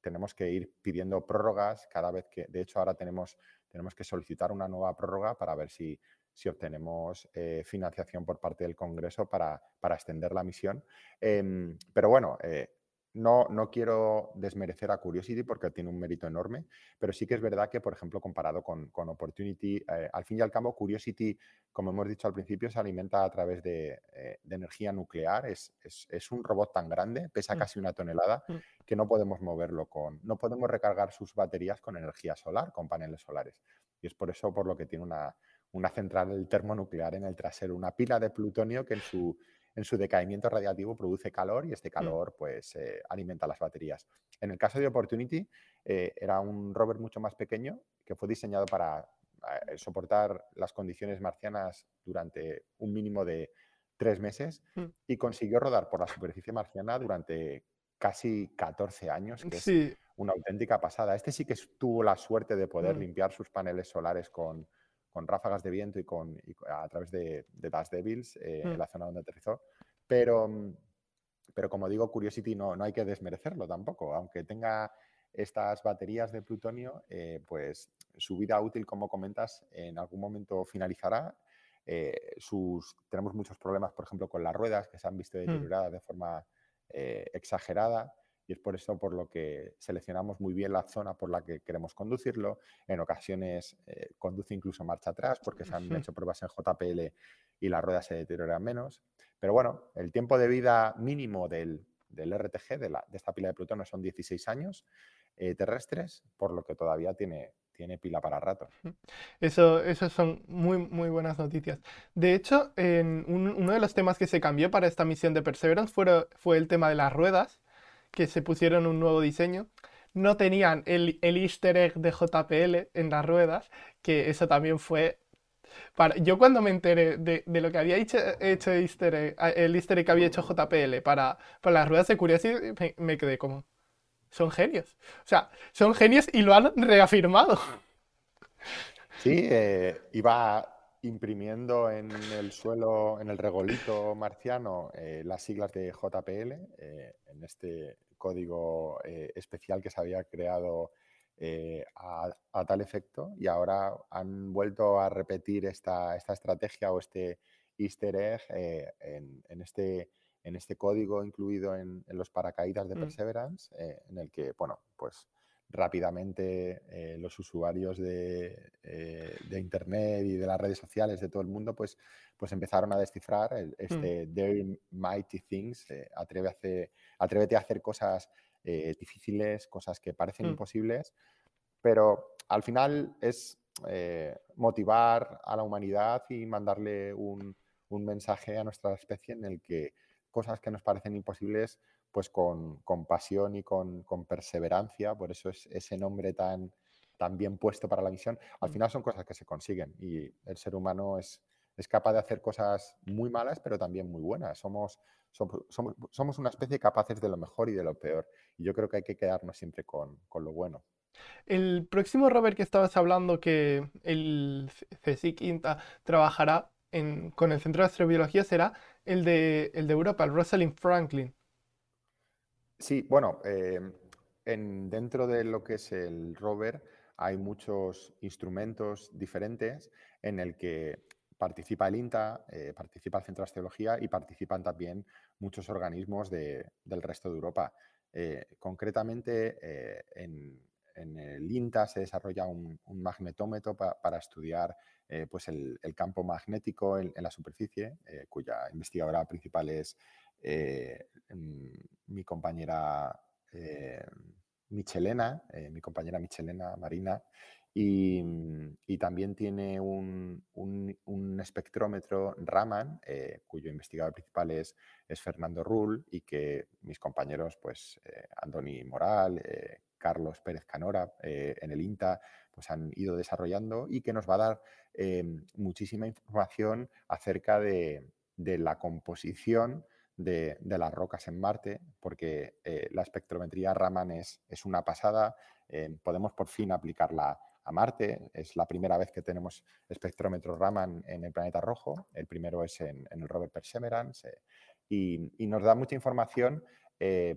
tenemos que ir pidiendo prórrogas cada vez que, de hecho, ahora tenemos, tenemos que solicitar una nueva prórroga para ver si, si obtenemos eh, financiación por parte del Congreso para, para extender la misión. Em, pero bueno, eh, no, no quiero desmerecer a Curiosity porque tiene un mérito enorme, pero sí que es verdad que, por ejemplo, comparado con, con Opportunity, eh, al fin y al cabo, Curiosity, como hemos dicho al principio, se alimenta a través de, eh, de energía nuclear. Es, es, es, un robot tan grande, pesa mm. casi una tonelada, mm. que no podemos moverlo con, no podemos recargar sus baterías con energía solar, con paneles solares. Y es por eso por lo que tiene una, una central termonuclear en el trasero, una pila de plutonio que en su en su decaimiento radiativo produce calor y este mm. calor pues eh, alimenta las baterías. En el caso de Opportunity eh, era un rover mucho más pequeño que fue diseñado para eh, soportar las condiciones marcianas durante un mínimo de tres meses mm. y consiguió rodar por la superficie marciana durante casi 14 años, que es una auténtica pasada. Este sí que tuvo la suerte de poder mm. limpiar sus paneles solares con, con ráfagas de viento y, con, a través de, de Dash Devils eh, en mm. la zona donde aterrizó. Pero, mm, pero como digo, Curiosity no, no hay que desmerecerlo tampoco. Aunque tenga estas baterías de plutonio, eh, pues su vida útil, como comentas, en algún momento finalizará. Eh, sus, tenemos muchos problemas, por ejemplo, con las ruedas que se han visto mm. deterioradas de forma exagerada y es por eso por lo que seleccionamos muy bien la zona por la que queremos conducirlo. En ocasiones eh, conduce incluso marcha atrás porque se han hecho pruebas en JPL y la rueda se deterioran menos. Pero bueno, el tiempo de vida mínimo del, RTG, de, la, de, esta pila de plutonio, son 16 años eh, terrestres, por lo que todavía tiene, tiene pila para rato. Eso, son muy, muy buenas noticias. De hecho, en uno de los temas que se cambió para esta misión de Perseverance fue, fue el tema de las ruedas que se pusieron un nuevo diseño. No tenían el, el easter egg de JPL en las ruedas, que eso también fue para... Yo cuando me enteré de, de lo que había hecho, hecho easter egg, el easter egg que había hecho JPL para, para las ruedas de Curiosity, me, quedé como... Son genios. O sea, son genios y lo han reafirmado. Sí, eh, iba imprimiendo en el suelo, en el regolito marciano, eh, las siglas de JPL, eh, en este código eh, especial que se había creado a, tal efecto, y ahora han vuelto a repetir esta, esta estrategia o este easter egg en, este, en este código incluido en, los paracaídas de mm. Perseverance, en el que, bueno, pues rápidamente eh, los usuarios de, eh, de, Internet y de las redes sociales de todo el mundo, pues, pues empezaron a descifrar mm. este Very Mighty Things, eh, atrévete a hacer cosas difíciles, cosas que parecen mm. imposibles, pero al final es motivar a la humanidad y mandarle un, un mensaje a nuestra especie en el que cosas que nos parecen imposibles pues con, pasión y con, perseverancia, por eso es ese nombre tan, tan bien puesto para la misión. Al mm. final son cosas que se consiguen y el ser humano es, es capaz de hacer cosas muy malas, pero también muy buenas. Somos, somos, somos, una especie capaces de lo mejor y de lo peor. Y yo creo que hay que quedarnos siempre con, lo bueno. El próximo rover que estabas hablando, que el CSIC INTA trabajará con el Centro de Astrobiología, será el de, el de Europa, el Rosalind Franklin. Sí, bueno, em, en, dentro de lo que es el rover hay muchos instrumentos diferentes en el que participa el INTA, eh, participa el Centro de Astrobiología y participan también muchos organismos del resto de Europa. Eh, concretamente, eh, en, el INTA se desarrolla un, magnetómetro para estudiar pues el, campo magnético en la superficie, cuya investigadora principal es eh, mi compañera eh, Michelena, eh, mi compañera Michelena Marina, y, también tiene un, espectrómetro Raman, cuyo investigador principal es, Fernando Rull, y que mis compañeros, pues Andoni Moral, Carlos Pérez Canora, en el INTA, pues han ido desarrollando y que nos va a dar muchísima información acerca de la composición de, las rocas en Marte, porque eh, la espectrometría Raman es, es una pasada, eh, podemos por fin aplicarla a Marte, es la primera vez que tenemos espectrómetro Raman en el planeta rojo, el primero es en, el rover Perseverance, eh, y, nos da mucha información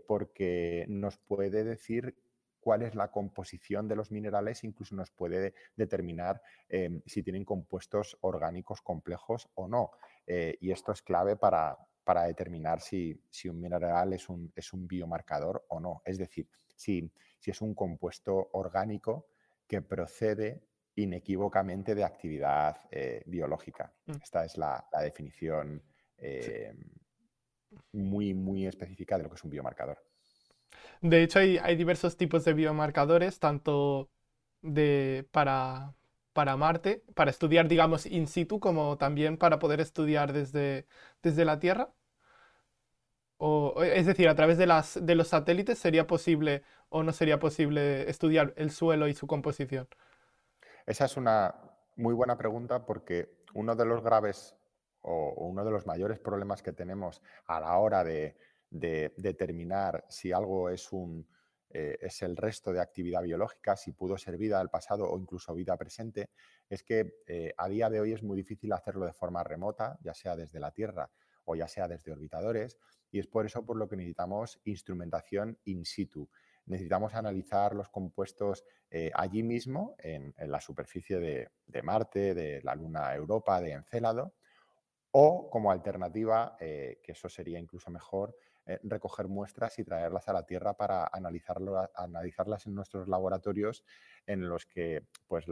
porque nos puede decir cuál es la composición de los minerales, incluso nos puede determinar si tienen compuestos orgánicos complejos o no. y esto es clave para, para determinar si, un mineral es un, es un, biomarcador o no. Es decir, si, si, es un compuesto orgánico que procede inequívocamente de actividad eh, biológica. Mm. Esta es la, definición eh, muy, muy específica de lo que es un biomarcador. De hecho, hay, hay diversos tipos de biomarcadores, tanto de, para, para Marte, para estudiar, digamos, in situ, como también para poder estudiar desde, desde la Tierra? O, es decir, a través de, las, de los satélites sería posible o no sería posible estudiar el suelo y su composición? Esa es una muy buena pregunta porque uno de los graves o uno de los mayores problemas que tenemos a la hora de, determinar si algo es un, eh, es el resto de actividad biológica, si pudo ser vida del pasado o incluso vida presente, es que eh, a día de hoy es muy difícil hacerlo de forma remota, ya sea desde la Tierra o ya sea desde orbitadores, y es por eso por lo que necesitamos instrumentación in situ. Necesitamos analizar los compuestos eh, allí mismo, en, la superficie de, de, Marte, de la Luna Europa, de Encélado, o como alternativa, que eso sería incluso mejor, eh, recoger muestras y traerlas a la Tierra para analizarlo, analizarlas en nuestros laboratorios en los que pues,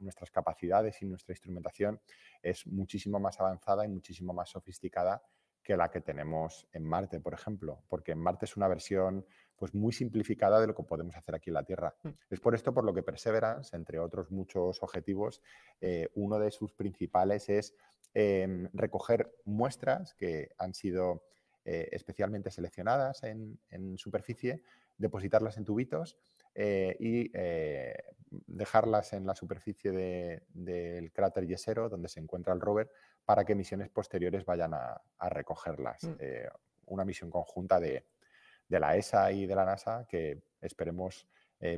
nuestras capacidades y nuestra instrumentación es muchísimo más avanzada y muchísimo más sofisticada que la que tenemos en Marte, por ejemplo, porque en Marte es una versión pues, muy simplificada de lo que podemos hacer aquí en la Tierra. Mm. Es por esto por lo que Perseverance, entre otros muchos objetivos, eh, uno de sus principales es em, recoger muestras que han sido eh, especialmente seleccionadas en, superficie, depositarlas en tubitos eh, y eh, dejarlas en la superficie del cráter Yesero, donde se encuentra el rover, para que misiones posteriores vayan a, recogerlas. Mm. una misión conjunta de, la ESA y de la NASA que esperemos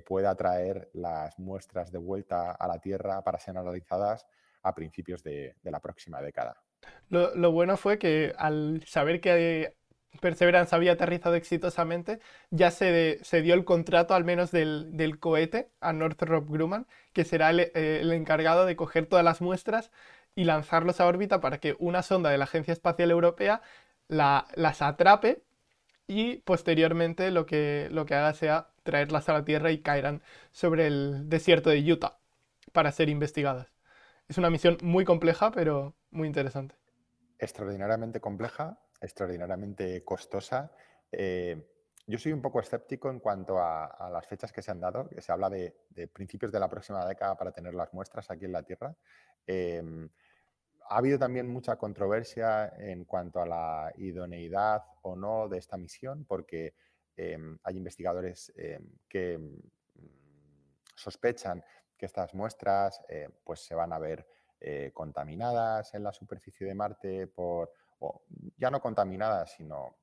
pueda traer las muestras de vuelta a la Tierra para ser analizadas a principios de, la próxima década. Lo, bueno fue que al saber que Perseverance había aterrizado exitosamente, ya se, se dio el contrato al menos del, cohete a Northrop Grumman, que será el, eh, el, encargado de coger todas las muestras y lanzarlos a órbita para que una sonda de la Agencia Espacial Europea las atrape y posteriormente lo que, lo que haga sea traerlas a la Tierra y caerán sobre el desierto de Utah para ser investigadas. Es una misión muy compleja, pero muy interesante. Extraordinariamente compleja, extraordinariamente costosa. Eh, yo soy un poco escéptico en cuanto a, las fechas que se han dado, que se habla de, principios de la próxima década para tener las muestras aquí en la Tierra. Em, ha habido también mucha controversia en cuanto a la idoneidad o no de esta misión, porque em, hay investigadores em, que sospechan que estas muestras eh, pues se van a ver eh, contaminadas en la superficie de Marte por, ya no contaminadas, sino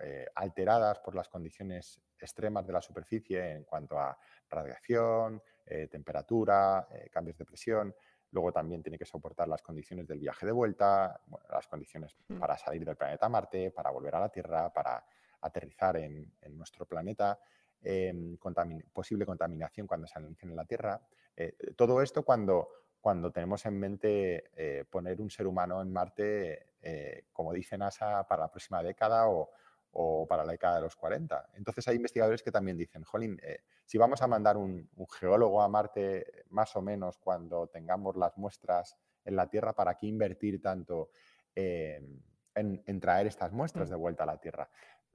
eh, alteradas por las condiciones extremas de la superficie en cuanto a radiación, temperatura, cambios de presión. Luego también tiene que soportar las condiciones del viaje de vuelta, las condiciones mm. para salir del planeta Marte, para volver a la Tierra, para aterrizar en, nuestro planeta, em, posible contaminación cuando se anuncien en la Tierra. Eh, todo esto cuando, cuando tenemos en mente eh, poner un ser humano en Marte, eh, como dice NASA, para la próxima década o, para la década de los 40. Entonces hay investigadores que también dicen, jolín, si vamos a mandar un, geólogo a Marte más o menos cuando tengamos las muestras en la Tierra, ¿para qué invertir tanto en, en, traer estas muestras mm. de vuelta a la Tierra?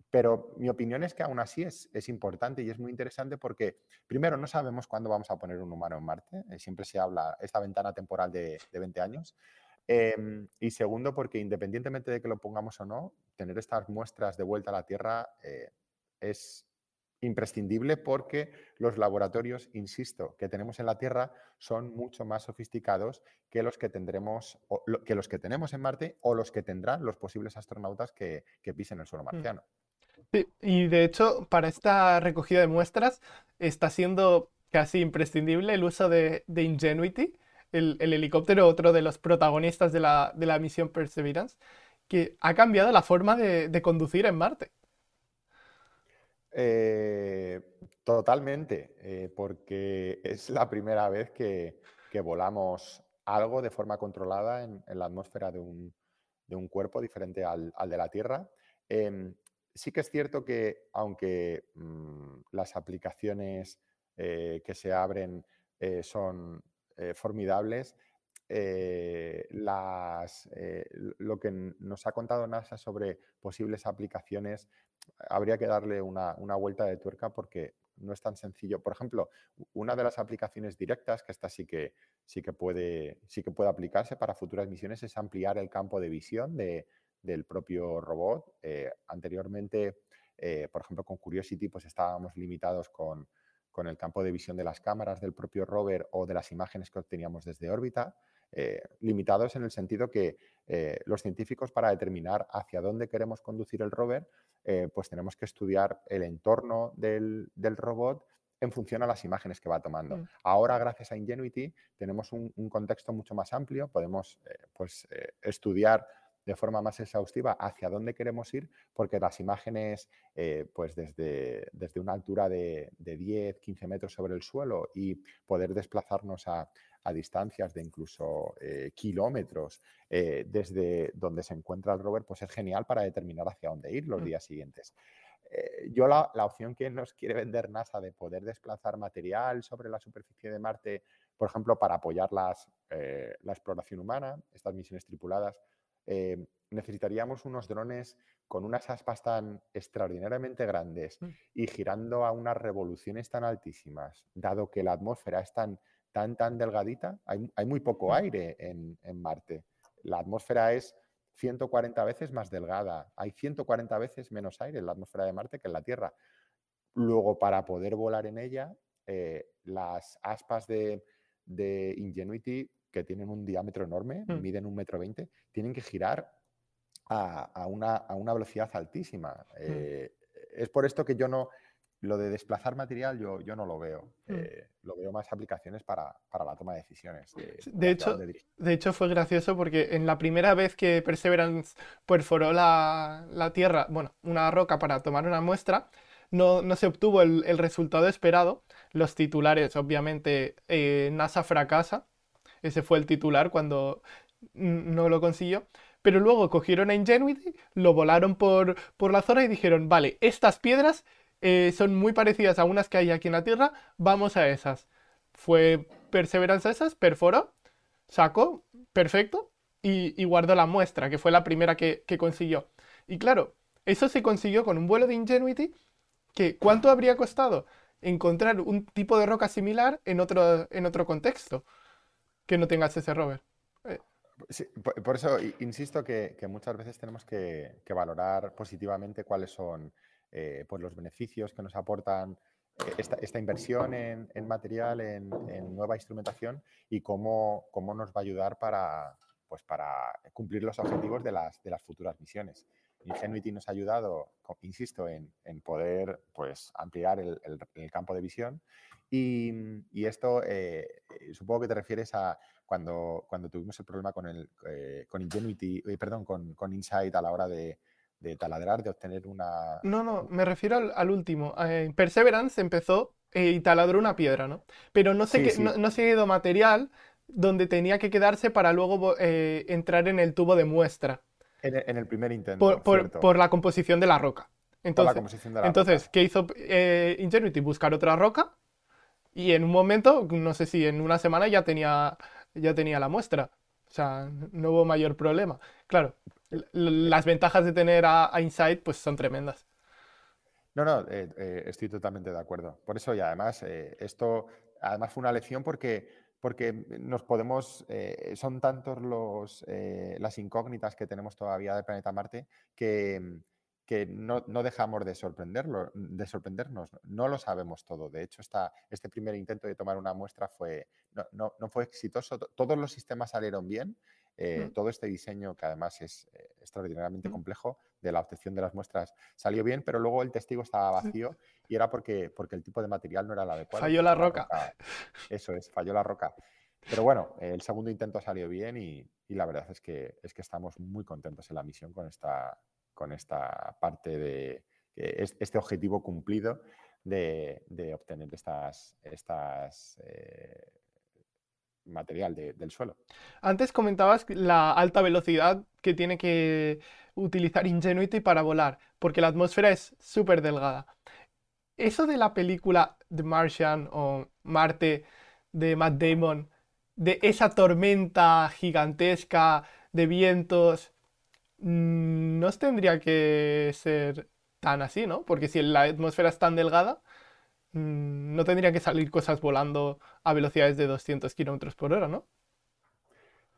Pero mi opinión es que aún así es, es, importante y es muy interesante porque, primero, no sabemos cuándo vamos a poner un humano en Marte. Eh, siempre se habla esta ventana temporal de, de 20 años. Em, y segundo, porque independientemente de que lo pongamos o no, tener estas muestras de vuelta a la Tierra eh, es imprescindible porque los laboratorios, insisto, que tenemos en la Tierra son mucho más sofisticados que los que tendremos que los que tenemos en Marte o los que tendrán los posibles astronautas que, que pisen el suelo mm. Sí, y de hecho, para esta recogida de muestras está siendo casi imprescindible el uso de, Ingenuity, el, helicóptero, otro de los protagonistas de la, misión Perseverance, que ha cambiado la forma de, conducir en Marte. Eh, totalmente, eh, porque es la primera vez que, volamos algo de forma controlada en, la atmósfera de un, cuerpo diferente al, de la Tierra. Em, sí que es cierto que aunque mm, las aplicaciones eh, que se abren eh, son eh, formidables, lo que nos ha contado NASA sobre posibles aplicaciones habría que darle una, vuelta de tuerca porque no es tan sencillo. Por ejemplo, una de las aplicaciones directas, que esta sí que, sí que, puede, sí que puede aplicarse para futuras misiones, es ampliar el campo de visión de, del propio robot. Eh, anteriormente, eh, por ejemplo, con Curiosity, pues estábamos limitados con, el campo de visión de las cámaras del propio rover o de las imágenes que obteníamos desde órbita. Eh, limitados en el sentido que los científicos para determinar hacia dónde queremos conducir el rover, pues tenemos que estudiar el entorno del, robot en función a las imágenes que va tomando. Mm. Ahora, gracias a Ingenuity, tenemos un, contexto mucho más amplio, podemos pues, estudiar de forma más exhaustiva hacia dónde queremos ir, porque las imágenes, eh, pues desde, desde, una altura de, 10, 15 metros sobre el suelo y poder desplazarnos a, distancias de incluso eh, kilómetros eh, desde donde se encuentra el rover, pues es genial para determinar hacia dónde ir los mm. días siguientes. yo la, opción que nos quiere vender NASA de poder desplazar material sobre la superficie de Marte, por ejemplo, para apoyar las, la exploración humana, estas misiones tripuladas, eh, necesitaríamos unos drones con unas aspas tan extraordinariamente grandes mm. y girando a unas revoluciones tan altísimas, dado que la atmósfera es tan, tan, tan delgadita, hay, muy poco aire en, Marte. La atmósfera es 140 veces más delgada, hay 140 veces menos aire en la atmósfera de Marte que en la Tierra. Luego, para poder volar en ella, eh, las aspas de, de Ingenuity que tienen un diámetro enorme, mm. miden un metro veinte, tienen que girar a, una, velocidad altísima. Mm. Eh, es por esto que yo no, lo de desplazar material yo, yo no lo veo. Mm. Eh, lo veo más aplicaciones para, para la toma de decisiones. De, hecho, de hecho fue gracioso porque en la primera vez que Perseverance perforó la, la Tierra, bueno, una roca para tomar una muestra, no, no se obtuvo el, el resultado esperado. Los titulares, obviamente, eh, NASA fracasa. Ese fue el titular cuando no lo consiguió. Pero luego cogieron a Ingenuity, lo volaron por, por la zona y dijeron, vale, estas piedras eh, son muy parecidas a unas que hay aquí en la Tierra, vamos a esas. Fue Perseverance a esas, perforó, sacó, perfecto, y, guardó la muestra, que fue la primera que, que consiguió. Y claro, eso se consiguió con un vuelo de Ingenuity, que ¿cuánto habría costado encontrar un tipo de roca similar en otro, en otro contexto que no tengas ese rover? Eh, por, eso insisto que, muchas veces tenemos que, valorar positivamente cuáles son eh, pues los beneficios que nos aportan eh, esta, inversión en, en material, en, en nueva instrumentación y cómo, cómo nos va a ayudar para, pues para cumplir los objetivos de las, de las futuras misiones. Ingenuity nos ha ayudado, insisto, en, en poder pues, ampliar el, el- el campo de visión y, y esto eh, eh, supongo que te refieres a cuando, cuando tuvimos el problema con, el, eh, con Ingenuity, eh, perdón, con, con Insight a la hora de, de taladrar, de obtener una... No, no, me refiero al, al último. Eh, Perseverance empezó eh, y taladró una piedra, ¿no? Pero no se, Sí, que- sí. no, no se ido material donde tenía que quedarse para luego eh, entrar en el tubo de muestra En el, en el primer intento, por, por- por la composición de la roca. por la Entonces, composición de la entonces roca. ¿qué hizo eh, Ingenuity? Buscar otra roca y en un momento, no sé si en una semana ya tenía, ya tenía la muestra. O sea, no hubo mayor problema. Claro, las ventajas de tener a, a Insight pues son tremendas. No, no, eh, eh, estoy totalmente de acuerdo. Por eso, y además, eh, esto además fue una lección porque, porque nos podemos, eh, son tantos los, eh, las incógnitas que tenemos todavía del planeta Marte que, que no, no dejamos de, sorprenderlo, de sorprendernos. No lo sabemos todo. De hecho, esta, este primer intento de tomar una muestra fue, no, no- no fue exitoso. To- Todos los sistemas salieron bien. Eh, todo este diseño, que además es eh, extraordinariamente complejo, de la obtención de las muestras salió bien, pero luego el testigo estaba vacío y era porque, porque el tipo de material no era el adecuado. Falló la roca. Eso es, falló la roca. Pero bueno, el segundo intento salió bien y, y la verdad es que, es que estamos muy contentos en la misión con esta, con esta parte de es- este objetivo cumplido de, de obtener estas, estas eh, material de- del suelo. Antes comentabas la alta velocidad que tiene que utilizar Ingenuity para volar, porque la atmósfera es súper delgada. Eso de la película The Martian o Marte de Matt Damon, de esa tormenta gigantesca de vientos, mm, no tendría que ser tan así, ¿no? Porque si la atmósfera es tan delgada, no tendría que salir cosas volando a velocidades de 200 kilómetros por hora, ¿no?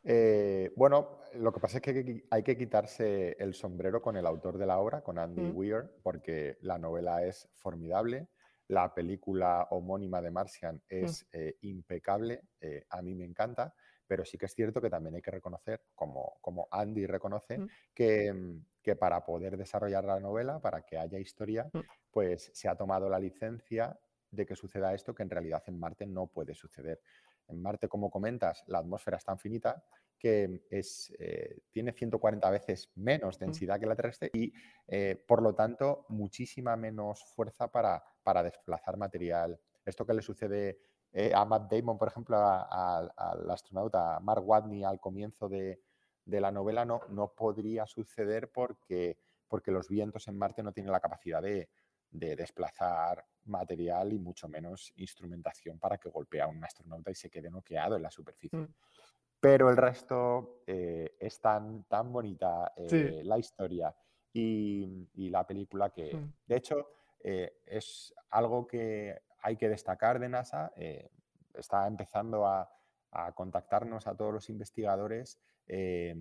Eh, bueno, lo que pasa es que hay que quitarse el sombrero con el autor de la obra, con Andy Mm. Weir, porque la novela es formidable, la película homónima de Martian es eh, impecable, eh, a mí me encanta, pero sí que es cierto que también hay que reconocer, como, como Andy reconoce, Mm. que, mm, que para poder desarrollar la novela, para que haya historia, Mm. pues se ha tomado la licencia de que suceda esto que en realidad en Marte no puede suceder. En Marte, como comentas, la atmósfera es tan finita que es, eh, tiene 140 veces menos densidad que la terrestre y, eh, por lo tanto, muchísima menos fuerza para, para desplazar material. Esto que le sucede eh, a Matt Damon, por ejemplo, al astronauta Mark Watney al comienzo de, de la novela, no, no podría suceder porque, porque los vientos en Marte no tienen la capacidad de, de desplazar material y mucho menos instrumentación para que golpee a un astronauta y se quede noqueado en la superficie. Mm. Pero el resto eh, es tan, tan bonita Sí. eh, la historia y, y la película que, Mm. de hecho, eh, es algo que hay que destacar de NASA. está empezando a, a contactarnos a todos los investigadores eh,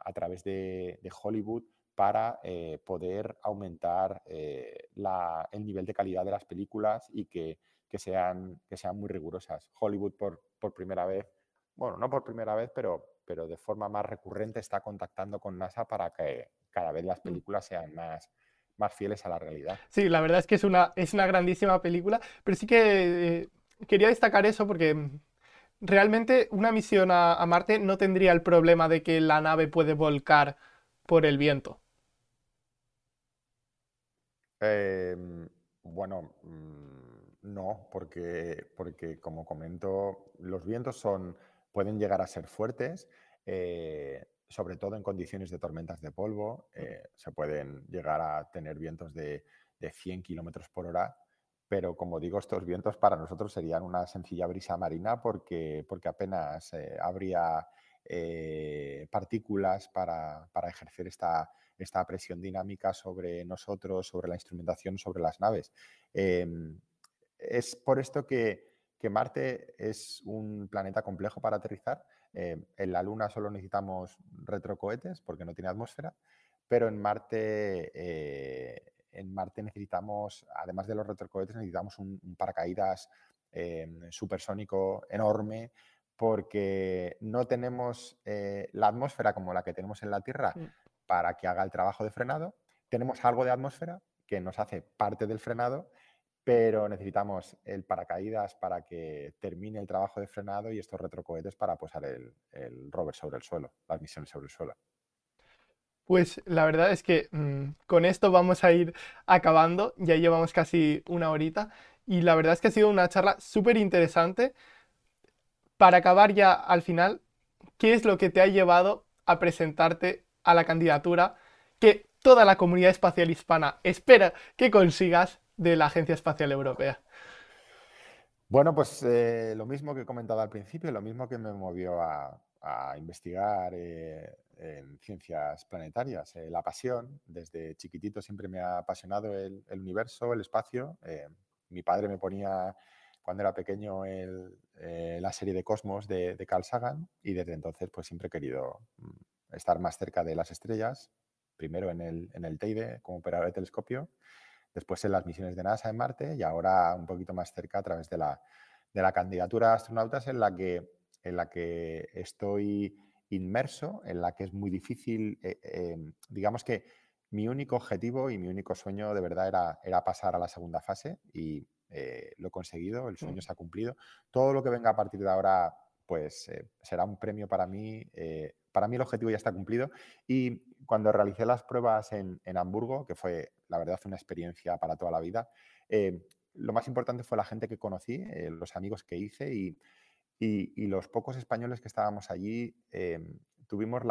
a través de, de Hollywood para eh, poder aumentar eh, la- el nivel de calidad de las películas y que, que sean, que sean muy rigurosas. Hollywood por, por primera vez, bueno, no por primera vez, pero, pero de forma más recurrente está contactando con NASA para que cada vez las Mm. películas sean más, más fieles a la realidad. Sí, la verdad es que es una, es una grandísima película, pero sí que eh, quería destacar eso porque realmente una misión a, Marte no tendría el problema de que la nave puede volcar por el viento. Em, bueno, mm, no, porque, porque como comento, los vientos son, pueden llegar a ser fuertes. Eh, sobre todo en condiciones de tormentas de polvo, eh, se pueden llegar a tener vientos de, 100 kilómetros por hora, pero como digo, estos vientos para nosotros serían una sencilla brisa marina porque, porque apenas eh, habría eh, partículas para, ejercer esta, esta, presión dinámica sobre nosotros, sobre la instrumentación, sobre las naves. Em, es por esto que, que Marte es un planeta complejo para aterrizar eh, en la Luna solo necesitamos retrocohetes porque no tiene atmósfera, pero en Marte, eh, en Marte necesitamos, además de los retrocohetes, necesitamos un, paracaídas eh, supersónico enorme porque no tenemos la atmósfera como la que tenemos en la Tierra mm. para que haga el trabajo de frenado. Tenemos algo de atmósfera que nos hace parte del frenado pero necesitamos el paracaídas para que termine el trabajo de frenado y estos retrocohetes para posar el, rover sobre el suelo, las misiones sobre el suelo. Pues la verdad es que mm, con esto vamos a ir acabando, ya llevamos casi una horita y la verdad es que ha sido una charla súper interesante. Para acabar ya al final, ¿qué es lo que te ha llevado a presentarte a la candidatura que toda la comunidad espacial hispana espera que consigas de la Agencia Espacial Europea? Bueno, pues eh, lo mismo que he comentado al principio, lo mismo que me movió a, investigar eh, en ciencias planetarias. Eh, la pasión, desde chiquitito siempre me ha apasionado el, universo, el espacio. mi padre me ponía cuando era pequeño la serie de Cosmos de, Carl Sagan y desde entonces pues siempre he querido mm, estar más cerca de las estrellas, primero en el, en el Teide como operador de telescopio después en las misiones de NASA en Marte y ahora un poquito más cerca a través de la, de la candidatura de astronautas en la, que, en la que estoy inmerso, en la que es muy difícil, eh, em, digamos que mi único objetivo y mi único sueño de verdad era, era pasar a la segunda fase y eh, lo he conseguido, el sueño mm. se ha cumplido. Todo lo que venga a partir de ahora pues eh, será un premio para mí. para mí el objetivo ya está cumplido y cuando realicé las pruebas en, Hamburgo, que fue la verdad una experiencia para toda la vida, lo más importante fue la gente que conocí, los amigos que hice y, los pocos españoles que estábamos allí, eh, tuvimos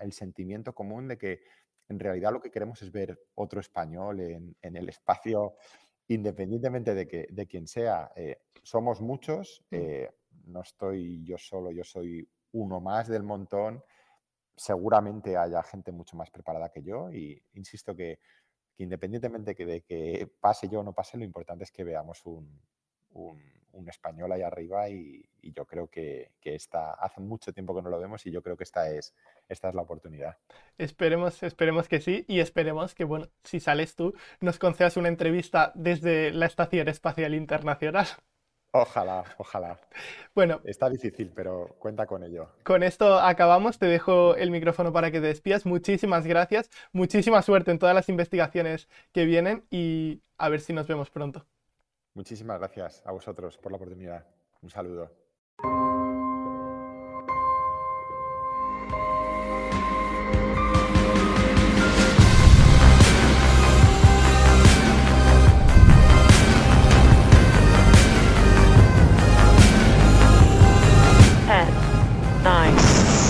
el sentimiento común de que en realidad lo que queremos es ver otro español en, el espacio, independientemente de, que, de quien sea. somos muchos, mm. no estoy yo solo, yo soy uno más del montón seguramente haya gente mucho más preparada que yo y insisto que, independientemente de que pase yo o no pase, lo importante es que veamos un, español ahí arriba y, yo creo que, esta, hace mucho tiempo que no lo vemos y yo creo que esta es, esta es la oportunidad. Esperemos, esperemos que sí y esperemos que, bueno, si sales tú, nos concedas una entrevista desde la Estación Espacial Internacional. Ojalá, ojalá. Bueno. Está difícil, pero cuenta con ello. Con esto acabamos. Te dejo el micrófono para que te despidas. Muchísimas gracias. Muchísima suerte en todas las investigaciones que vienen y a ver si nos vemos pronto. Muchísimas gracias a vosotros por la oportunidad. Un saludo.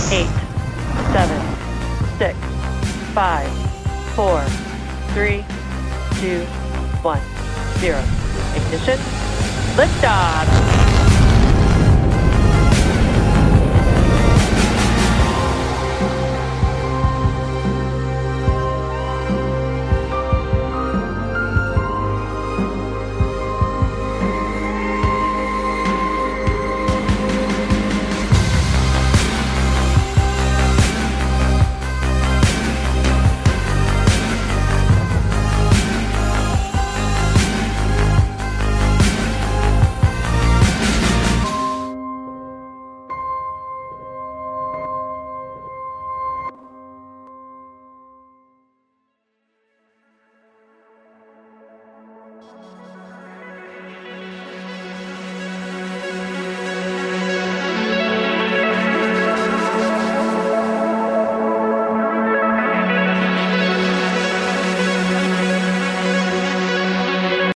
5, 4, 3, 2, 1, 0. Ignition. Liftoff.